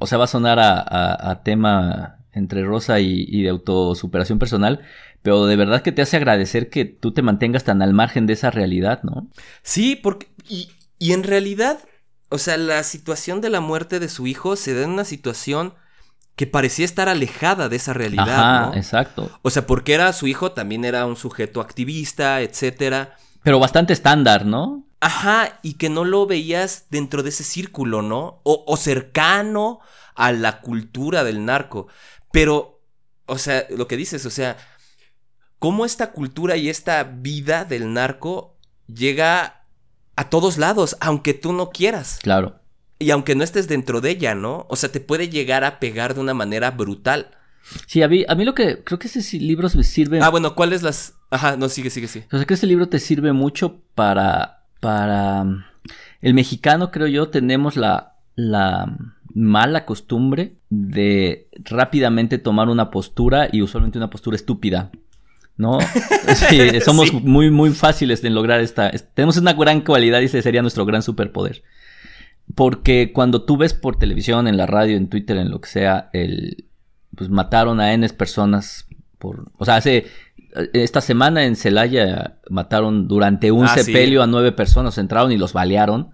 o sea, va a sonar a, tema entre Rosa y, de autosuperación personal, pero de verdad que te hace agradecer que tú te mantengas tan al margen de esa realidad, ¿no? Sí, porque, y, y en realidad o sea, la situación de la muerte de su hijo se da en una situación que parecía estar alejada de esa realidad, Ajá, ¿no? Exacto. O sea, porque era su hijo, también era un sujeto activista, etcétera. Pero bastante estándar, ¿no? Ajá, y que no lo veías dentro de ese círculo, ¿no? O, o cercano a la cultura del narco. Pero, o sea, lo que dices, o sea, cómo esta cultura y esta vida del narco llega a todos lados, aunque tú no quieras. Claro. Y aunque no estés dentro de ella, ¿no? O sea, te puede llegar a pegar de una manera brutal. Sí, a mí, a mí lo que creo que ese libro me sirve. Ah, bueno, ¿cuáles las.? Ajá, no, sigue, sigue, sigue. O sea, que ese libro te sirve mucho para. Para. El mexicano, creo yo, tenemos la. La mala costumbre de rápidamente tomar una postura y usualmente una postura estúpida. ¿No? Sí, somos muy, muy fáciles de lograr esta. Tenemos una gran cualidad y ese sería nuestro gran superpoder. Porque cuando tú ves por televisión, en la radio, en Twitter, en lo que sea, el, pues mataron a N personas por. O sea, hace. Esta semana en Celaya mataron durante un ah, sepelio a nueve personas, entraron y los balearon.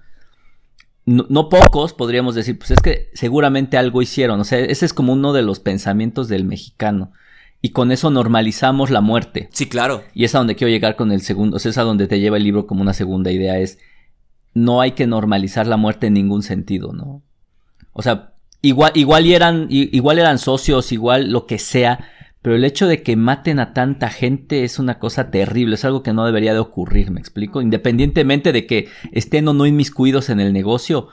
No, no, pocos podríamos decir, pues es que seguramente algo hicieron. O sea, ese es como uno de los pensamientos del mexicano y con eso normalizamos la muerte. Sí, claro. Y es a donde quiero llegar con el segundo, o sea, es a donde te lleva el libro como una segunda idea, es no hay que normalizar la muerte en ningún sentido, ¿no? O sea, igual, igual eran, igual eran socios, igual lo que sea, pero el hecho de que maten a tanta gente es una cosa terrible, es algo que no debería de ocurrir, me explico, independientemente de que estén o no inmiscuidos en el negocio,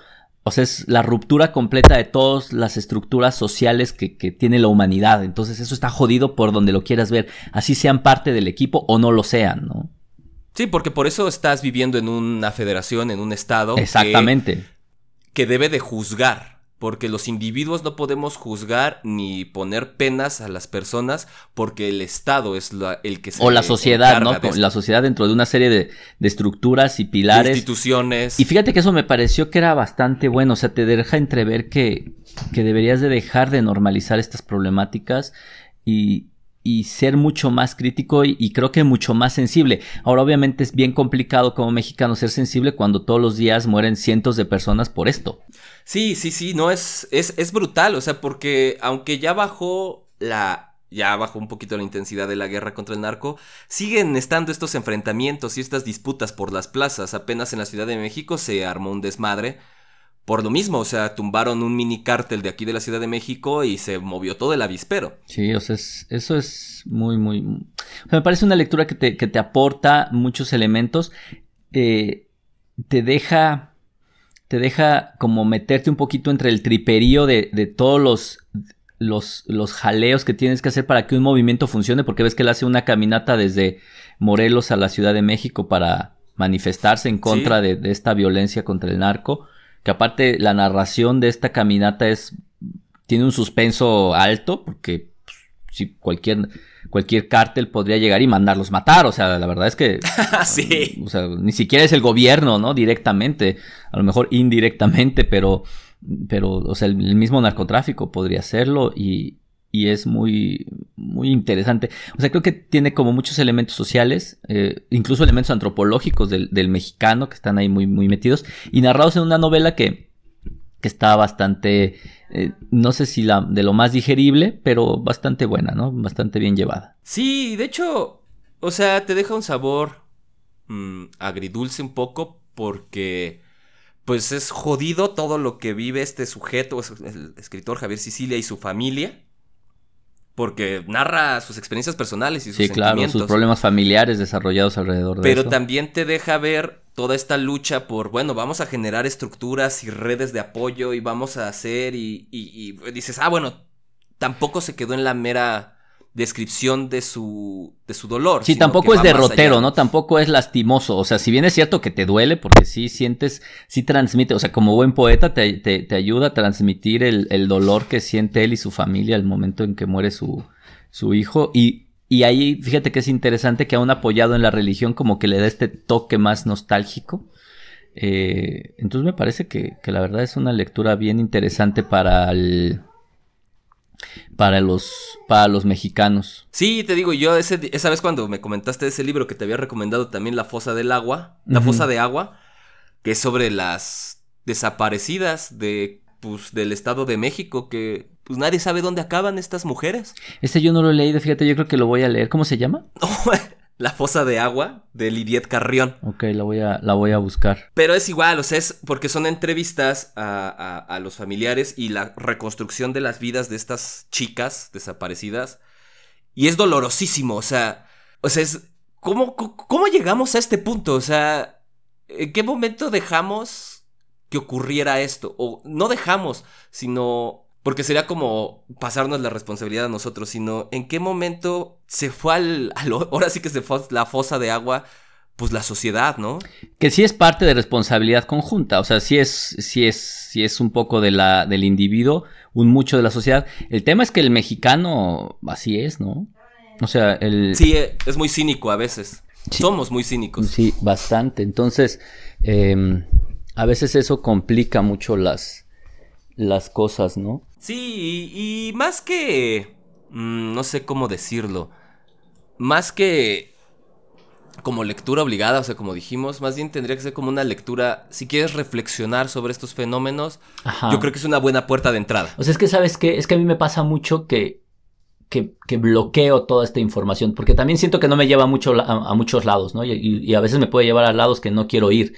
o sea, es la ruptura completa de todas las estructuras sociales que, tiene la humanidad. Entonces eso está jodido por donde lo quieras ver. Así sean parte del equipo o no lo sean, ¿no? Sí, porque por eso estás viviendo en una federación, en un estado. Exactamente. que debe de juzgar porque los individuos no podemos juzgar ni poner penas a las personas porque el Estado es el que se O la sociedad, ¿no? La sociedad dentro de una serie de, estructuras y pilares. instituciones. Y fíjate que eso me pareció que era bastante bueno, o sea, te deja entrever que, que deberías de dejar de normalizar estas problemáticas y, y ser mucho más crítico y, creo que mucho más sensible. Ahora obviamente es bien complicado como mexicano ser sensible cuando todos los días mueren cientos de personas por esto. Sí, sí, sí, no es, es, es brutal, o sea, porque aunque ya bajó la, ya bajó un poquito la intensidad de la guerra contra el narco, siguen estando estos enfrentamientos y estas disputas por las plazas. Apenas en la Ciudad de México se armó un desmadre por lo mismo, o sea, tumbaron un mini cártel de aquí de la Ciudad de México y se movió todo el avispero. Sí, o sea, eso es muy, muy... me parece una lectura que te, que te aporta muchos elementos. Eh, te deja... Te deja como meterte un poquito entre el triperío de, de todos los, los, los jaleos que tienes que hacer para que un movimiento funcione, porque ves que él hace una caminata desde Morelos a la Ciudad de México para manifestarse en contra de, de, esta violencia contra el narco que aparte la narración de esta caminata es tiene un suspenso alto porque pues, si cualquier cualquier cártel podría llegar y mandarlos matar, o sea, la verdad es que sí. o sea, ni siquiera es el gobierno, ¿no? Directamente, a lo mejor indirectamente, pero pero o sea, el mismo narcotráfico podría hacerlo y y es muy, muy interesante. O sea, creo que tiene como muchos elementos sociales, eh, incluso elementos antropológicos del, mexicano que están ahí muy, muy metidos y narrados en una novela que, que está bastante, eh, no sé si la, de lo más digerible, pero bastante buena, ¿no? Bastante bien llevada. Sí, de hecho, o sea, te deja un sabor mm, agridulce un poco porque pues es jodido todo lo que vive este sujeto, el escritor Javier Sicilia y su familia porque narra sus experiencias personales y sus sí, claro, sus problemas familiares desarrollados alrededor de eso. Pero también te deja ver toda esta lucha por, bueno, vamos a generar estructuras y redes de apoyo y vamos a hacer y, y, y dices, ah, bueno, tampoco se quedó en la mera descripción de su, de su dolor. Sí, tampoco es derrotero, ¿no? Tampoco es lastimoso. O sea, si bien es cierto que te duele, porque sí sientes, sí transmite, o sea, como buen poeta te, te, ayuda a transmitir el, el, dolor que siente él y su familia al momento en que muere su, su hijo. Y, y ahí, fíjate que es interesante que aún apoyado en la religión, como que le da este toque más nostálgico. Eh, entonces me parece que, que la verdad es una lectura bien interesante para el para los, para los mexicanos. Sí, te digo, yo ese, esa vez cuando me comentaste ese libro que te había recomendado también La Fosa del Agua, La Fosa de Agua, que es sobre las desaparecidas de, pues, del Estado de México, que pues nadie sabe dónde acaban estas mujeres. Este yo no lo he leído, fíjate, yo creo que lo voy a leer. ¿Cómo se llama? La fosa de agua de Lidiet Carrión. Ok, la voy a, la voy a buscar. Pero es igual, o sea, es porque son entrevistas a, a, los familiares y la reconstrucción de las vidas de estas chicas desaparecidas. Y es dolorosísimo, o sea, o sea, es... ¿Cómo, cómo llegamos a este punto? O sea, ¿en qué momento dejamos que ocurriera esto? O no dejamos, sino porque sería como pasarnos la responsabilidad a nosotros, sino en qué momento se fue al, ahora sí que se fue la fosa de agua, pues la sociedad, ¿no? Que sí es parte de responsabilidad conjunta, o sea, sí es, sí es, sí es un poco de la, del individuo, un mucho de la sociedad. El tema es que el mexicano así es, ¿no? O sea, el... Sí, es muy cínico a veces. Somos muy cínicos. Sí, bastante. Entonces, em, a veces eso complica mucho las, las cosas, ¿no? Sí, y, más que... Mm, no sé cómo decirlo. Más que como lectura obligada, o sea, como dijimos, más bien tendría que ser como una lectura, si quieres reflexionar sobre estos fenómenos, yo creo que es una buena puerta de entrada. O sea, es que sabes que es que a mí me pasa mucho que, que, bloqueo toda esta información, porque también siento que no me lleva mucho a, muchos lados, ¿no? Y, y, a veces me puede llevar a lados que no quiero ir.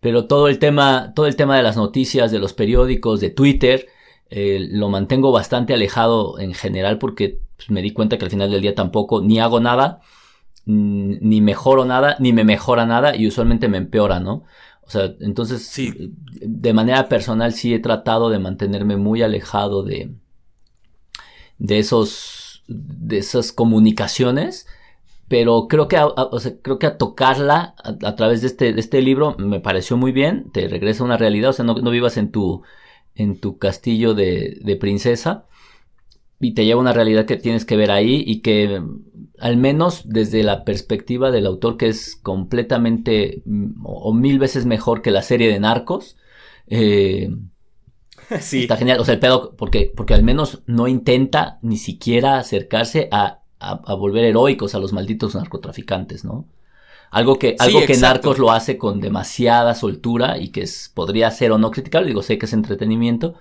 Pero todo el tema, todo el tema de las noticias, de los periódicos, de Twitter, eh, lo mantengo bastante alejado en general porque pues, me di cuenta que al final del día tampoco ni hago nada, ni mejoro nada, ni me mejora nada y usualmente me empeora, ¿no? O sea, entonces, sí. de manera personal sí he tratado de mantenerme muy alejado de, de esos, de esas comunicaciones, pero creo que a, o sea, creo que a tocarla a, través de este, de este libro me pareció muy bien, te regresa a una realidad, o sea, no, no vivas en tu, en tu castillo de, de princesa y te lleva a una realidad que tienes que ver ahí y que al menos desde la perspectiva del autor que es completamente mm, o, mil veces mejor que la serie de Narcos. Eh, sí. Está genial, o sea, el pedo, porque, porque al menos no intenta ni siquiera acercarse a, a volver heroicos a los malditos narcotraficantes, ¿no? Algo que, algo que Narcos lo hace con demasiada soltura y que es, podría ser o no criticable. Digo, sé que es entretenimiento,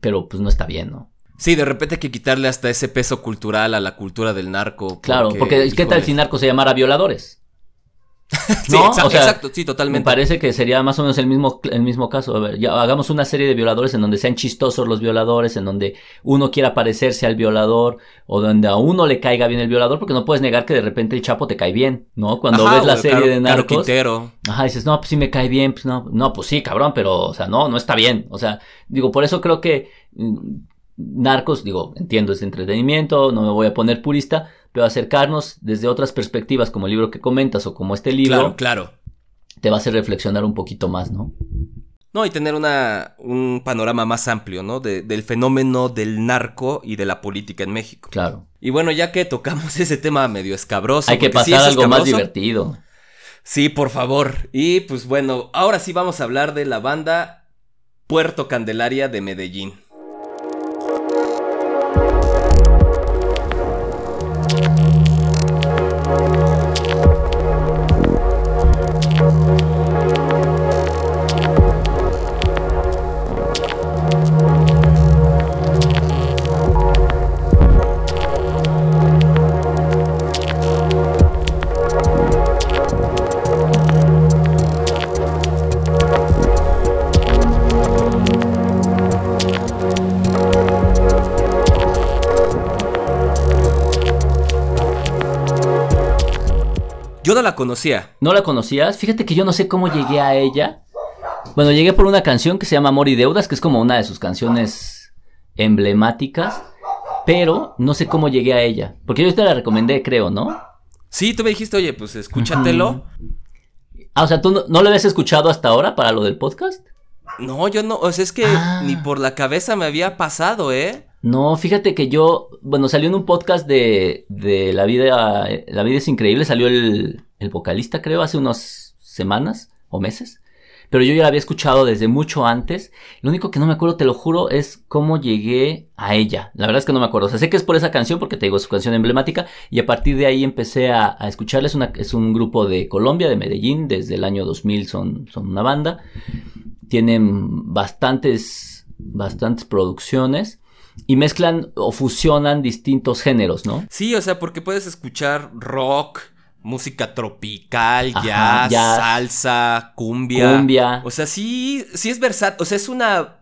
pero pues no está bien, ¿no? Sí, de repente hay que quitarle hasta ese peso cultural a la cultura del narco. Claro, porque ¿qué tal si narco se llamara violadores? sí, exacto, sí, totalmente. Me parece que sería más o menos el mismo, el mismo caso. A ver, ya hagamos una serie de violadores en donde sean chistosos los violadores, en donde uno quiera parecerse al violador, o donde a uno le caiga bien el violador, porque no puedes negar que de repente el Chapo te cae bien, ¿no? Cuando ves la serie de Narcos. Ajá, dices, no, pues sí me cae bien, pues no, no, pues sí, cabrón, pero, o sea, no, no está bien. O sea, digo, por eso creo que mm, Narcos, digo, entiendo, es entretenimiento, no me voy a poner purista, pero acercarnos desde otras perspectivas, como el libro que comentas o como este libro. Claro, claro. Te va a hacer reflexionar un poquito más, ¿no? No, y tener una, un panorama más amplio, ¿no? del fenómeno del narco y de la política en México. Claro. Y bueno, ya que tocamos ese tema medio escabroso. Hay que pasar algo más divertido. Sí, por favor. Y pues bueno, ahora sí vamos a hablar de la banda Puerto Candelaria de Medellín. Conocía. ¿No la conocías? Fíjate que yo no sé cómo llegué a ella. Bueno, llegué por una canción que se llama Amor y Deudas, que es como una de sus canciones emblemáticas. pero no sé cómo llegué a ella. Porque yo te la recomendé, creo, ¿no? Sí, tú me dijiste, oye, pues escúchatelo. Ah, o sea, ¿tú no, no, lo habías escuchado hasta ahora para lo del podcast? No, yo no, o sea, es que Ah. ni por la cabeza me había pasado, ¿eh? No, fíjate que yo, bueno, salió en un podcast de, de La vida, La vida es increíble, salió el, el vocalista, creo, hace unas semanas o meses. Pero yo ya la había escuchado desde mucho antes. Lo único que no me acuerdo, te lo juro, es cómo llegué a ella. La verdad es que no me acuerdo. O sea, sé que es por esa canción, porque te digo, su canción emblemática. Y a partir de ahí empecé a, a escucharla. Es, una, es un grupo de Colombia, de Medellín. Desde el año 2000 son, son una banda. Tienen bastantes, bastantes producciones. Y mezclan o fusionan distintos géneros, ¿no? Sí, o sea, porque puedes escuchar rock, música tropical, Ajá, jazz, jazz. salsa, cumbia. Cumbia. O sea, sí, sí es versátil, o sea, es una...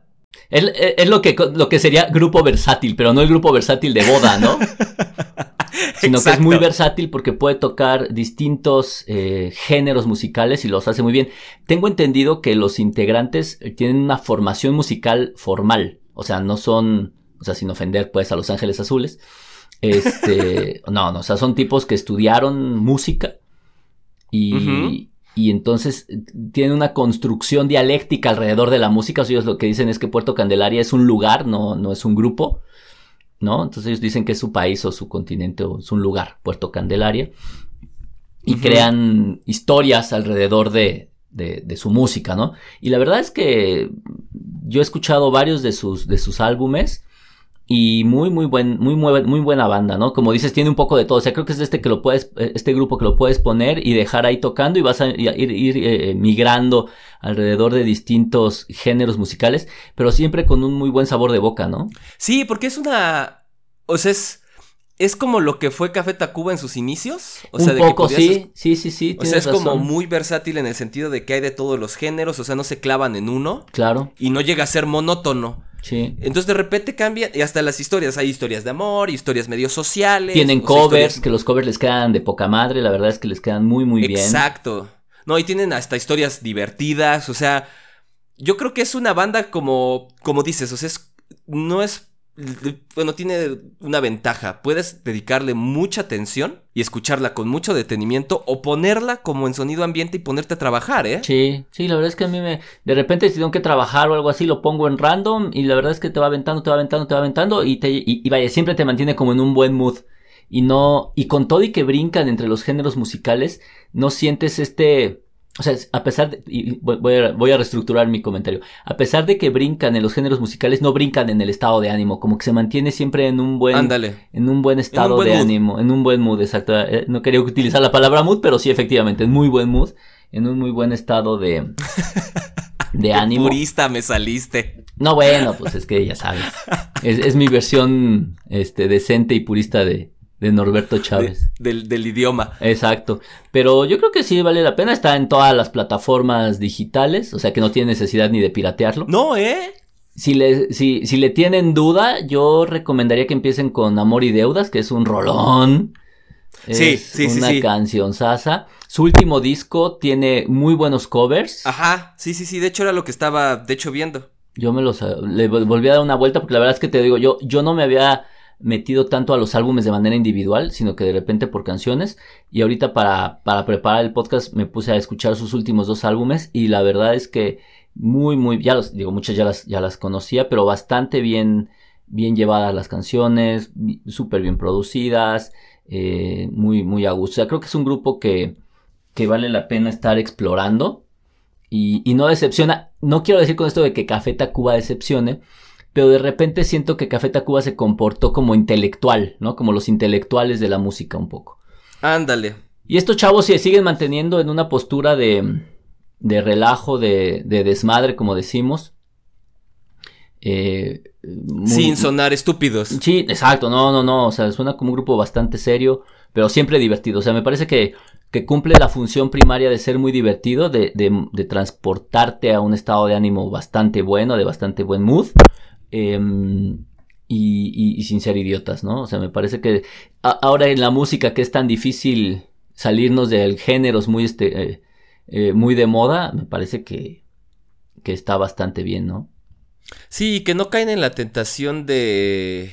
Es, es lo, que, lo que sería grupo versátil, pero no el grupo versátil de boda, ¿no? Sino que es muy versátil porque puede tocar distintos eh, géneros musicales y los hace muy bien. Tengo entendido que los integrantes tienen una formación musical formal. O sea, no son, o sea, sin ofender pues a Los Ángeles Azules. Este, no, no, o sea, son tipos que estudiaron música y, y entonces eh, tienen una construcción dialéctica alrededor de la música. O sea, ellos lo que dicen es que Puerto Candelaria es un lugar, no, no es un grupo. ¿no? Entonces ellos dicen que es su país o su continente o es un lugar, Puerto Candelaria, y crean historias alrededor de, de, de su música, ¿no? Y la verdad es que yo he escuchado varios de sus, de sus álbumes y muy, muy buen, muy, muy, buena banda, ¿no? Como dices, tiene un poco de todo. O sea, creo que es este que lo puedes, eh, este grupo que lo puedes poner y dejar ahí tocando y vas a ir, ir, eh, migrando alrededor de distintos géneros musicales, pero siempre con un muy buen sabor de boca, ¿no? Sí, porque es una... O sea, es... Es como lo que fue Café Tacuba en sus inicios. O sea, un de que poco, podías sí, sí, sí, sí. O sea, es como muy versátil en el sentido de que hay de todos los géneros, o sea, no se clavan en uno Claro, y no llega a ser monótono. sí. Entonces de repente cambian y hasta las historias, hay historias de amor, historias medio sociales. Tienen sea, covers, historias- que los covers les quedan de poca madre, la verdad es que les quedan muy, muy bien. Exacto. No, y tienen hasta historias divertidas, o sea, yo creo que es una banda como, como dices, o sea, es, no es, bueno, tiene una ventaja, puedes dedicarle mucha atención y escucharla con mucho detenimiento o ponerla como en sonido ambiente y ponerte a trabajar, ¿eh? Sí, sí, la verdad es que a mí me... De repente si tengo que trabajar o algo así, lo pongo en random y la verdad es que te va aventando, te va aventando, te va aventando y, te, y, y vaya, siempre te mantiene como en un buen mood. Y no... Y con todo y que brincan entre los géneros musicales, no sientes este... O sea, a pesar de... y voy, a, voy a reestructurar mi comentario. A pesar de que brincan en los géneros musicales, no brincan en el estado de ánimo. Como que se mantiene siempre en un buen... Ándale. En un buen estado buen de mood. ánimo, en un buen mood, exacto. Eh, No quería utilizar la palabra mood, pero sí, efectivamente, en muy buen mood, en un muy buen estado de, de Qué ánimo. Purista me saliste. No, bueno, pues es que ya sabes. Es, es mi versión este, decente y purista de, de Norberto de- Chávez. del, del idioma. Exacto. Pero yo creo que sí vale la pena. Está en todas las plataformas digitales, o sea que no tiene necesidad ni de piratearlo. No, ¿eh? Si le, si, si le tienen duda, yo recomendaría que empiecen con Amor y Deudas, que es un rolón. Sí, Es sí, sí, una sí. canción sasa. Su último disco tiene muy buenos covers. Ajá, sí, sí, sí. De hecho, era lo que estaba, de hecho, viendo. Yo me los le vol- volví a dar una vuelta porque la verdad es que te digo, yo, yo no me había metido tanto a los álbumes de manera individual, sino que de repente por canciones. Y ahorita para, para preparar el podcast me puse a escuchar sus últimos dos álbumes y la verdad es que muy, muy, ya los, digo, muchas ya las, ya las conocía, pero bastante bien, bien llevadas las canciones, súper bien producidas, eh, muy, muy a gusto. Creo que es un grupo que, que vale la pena estar explorando y, y no decepciona. No quiero decir con esto de que Café Tacuba decepcione, pero de repente siento que Café Tacuba se comportó como intelectual, ¿no? Como los intelectuales de la música un poco. Ándale. Y estos chavos se siguen manteniendo en una postura de, de relajo, de, de desmadre, como decimos. Eh, muy- Sin sonar estúpidos. Sí, exacto, no, no, no, o sea, suena como un grupo bastante serio, pero siempre divertido, o sea, me parece que, que cumple la función primaria de ser muy divertido, de, de, de transportarte a un estado de ánimo bastante bueno, de bastante buen mood, em, y, y- y sin ser idiotas, ¿no? O sea, me parece que ahora en la música que es tan difícil salirnos de géneros muy, este, eh, eh, muy de moda, me parece que, que está bastante bien, ¿no? Sí, que no caen en la tentación de.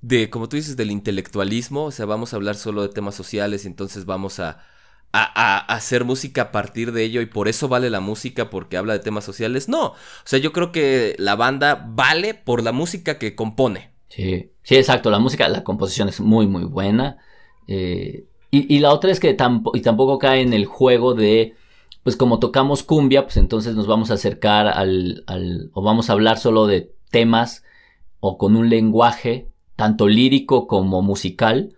de, como tú dices, del intelectualismo, o sea, vamos a hablar solo de temas sociales y entonces vamos a, a, hacer música a partir de ello y por eso vale la música porque habla de temas sociales. No, o sea, yo creo que la banda vale por la música que compone. Sí, sí, exacto, la música, la composición es muy, muy buena. Eh, y, la otra es que tampoco, y tampoco cae en el juego de, pues como tocamos cumbia, pues entonces nos vamos a acercar al, al o vamos a hablar solo de temas o con un lenguaje tanto lírico como musical,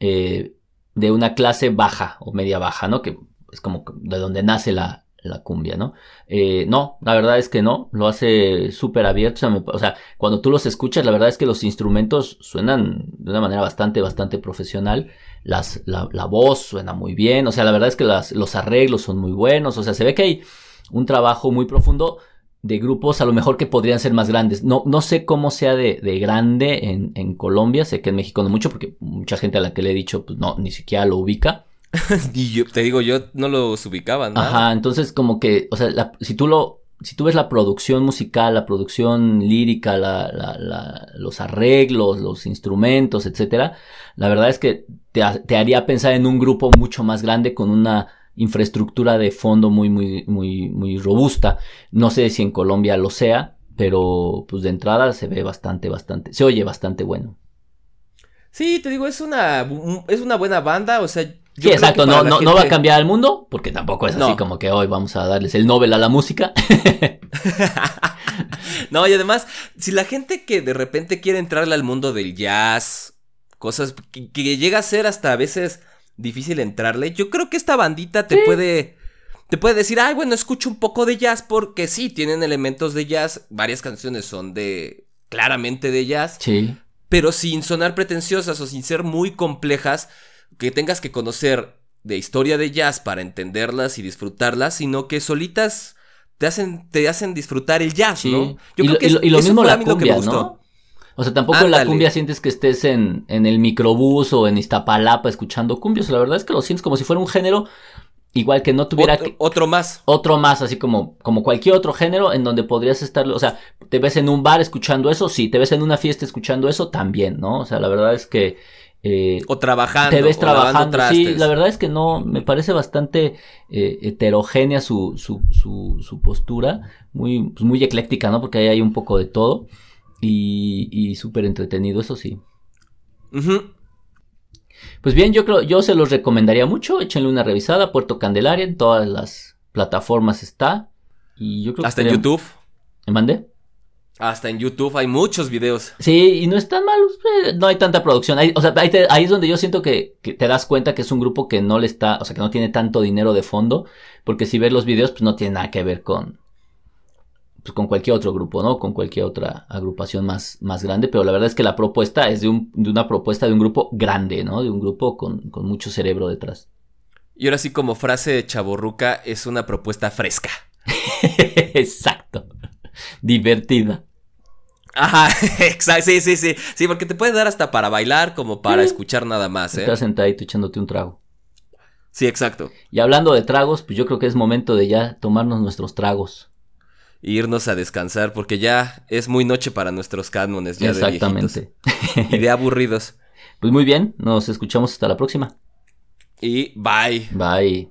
eh, de una clase baja o media baja, ¿no? Que es como de donde nace la, cumbia, ¿no? Eh, no, la verdad es que no, lo hace súper abierto, o sea, cuando tú los escuchas, la verdad es que los instrumentos suenan de una manera bastante, bastante profesional, la, la, voz suena muy bien, o sea, la verdad es que los arreglos son muy buenos, o sea, se ve que hay un trabajo muy profundo, de grupos a lo mejor que podrían ser más grandes. No, no sé cómo sea de, de grande en, en, Colombia, sé que en México no mucho, porque mucha gente a la que le he dicho, pues no, ni siquiera lo ubica. y yo te digo, yo no los ubicaba, ¿no? Ajá, entonces como que, o sea, si tú lo, si tú ves la producción musical, la producción lírica, la, la, los arreglos, los instrumentos, etcétera, la verdad es que te, te haría pensar en un grupo mucho más grande con una infraestructura de fondo muy, muy, muy, muy robusta. No sé si en Colombia lo sea, pero pues de entrada se ve bastante, bastante, se oye bastante bueno. Sí, te digo, es una, es una buena banda, o sea... sí, exacto, no, no, no, va a cambiar el mundo, porque tampoco es así como que hoy vamos a darles el Nobel a la música. no, y además, si la gente que de repente quiere entrarle al mundo del jazz, cosas que, que llega a ser hasta a veces difícil entrarle. Yo creo que esta bandita te puede. Te puede decir, ay, bueno, escucho un poco de jazz porque sí, tienen elementos de jazz. Varias canciones son de. claramente de jazz. Sí. Pero sin sonar pretenciosas o sin ser muy complejas. Que tengas que conocer de historia de jazz para entenderlas y disfrutarlas, sino que solitas te hacen, te hacen disfrutar el jazz, ¿no? Yo creo que y lo mismo la cumbia, ¿no? O sea, tampoco en la cumbia sientes que estés en, en el microbús o en Iztapalapa escuchando cumbios. La verdad es que lo sientes como si fuera un género igual que no tuviera otro, otro, más. otro más así como como cualquier otro género en donde podrías estar o sea te ves en un bar escuchando eso sí te ves en una fiesta escuchando eso también no o sea la verdad es que eh, o trabajando te ves trabajando sí la verdad es que no me parece bastante eh, heterogénea su, su, su, su postura muy pues muy ecléctica no porque ahí hay un poco de todo y, y súper entretenido, eso sí. Pues bien, yo creo, yo se los recomendaría mucho. Échenle una revisada. Puerto Candelaria, en todas las plataformas está. Y yo creo Hasta en YouTube. ¿Me mandé? Hasta en YouTube hay muchos videos. Sí, y no están malos. Eh, no hay tanta producción. o sea, ahí, ahí, es donde yo siento que, que, te das cuenta que es un grupo que no le está, o sea, que no tiene tanto dinero de fondo. Porque si ves los videos, pues no tiene nada que ver con, pues, con cualquier otro grupo, ¿no? Con cualquier otra agrupación más, más grande, pero la verdad es que la propuesta es de, un, de una propuesta de un grupo grande, ¿no? De un grupo con, con mucho cerebro detrás. Y ahora sí, como frase de chaborruca, es una propuesta fresca. Exacto. Divertida. Ajá, exacto, sí, sí, sí. Sí, porque te puede dar hasta para bailar como para escuchar nada más, ¿eh? Estás sentadito echándote un trago. Sí, exacto. Y hablando de tragos, pues yo creo que es momento de ya tomarnos nuestros tragos irnos a descansar porque ya es muy noche para nuestros cánones ya Exactamente. De y de aburridos. Pues muy bien, nos escuchamos hasta la próxima. Y bye. Bye.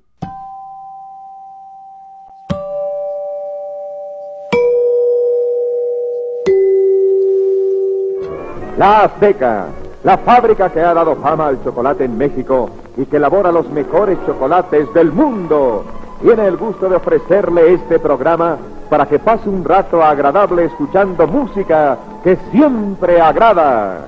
La Azteca, la fábrica que ha dado fama al chocolate en México y que elabora los mejores chocolates del mundo, tiene el gusto de ofrecerle este programa para que pase un rato agradable escuchando música que siempre agrada.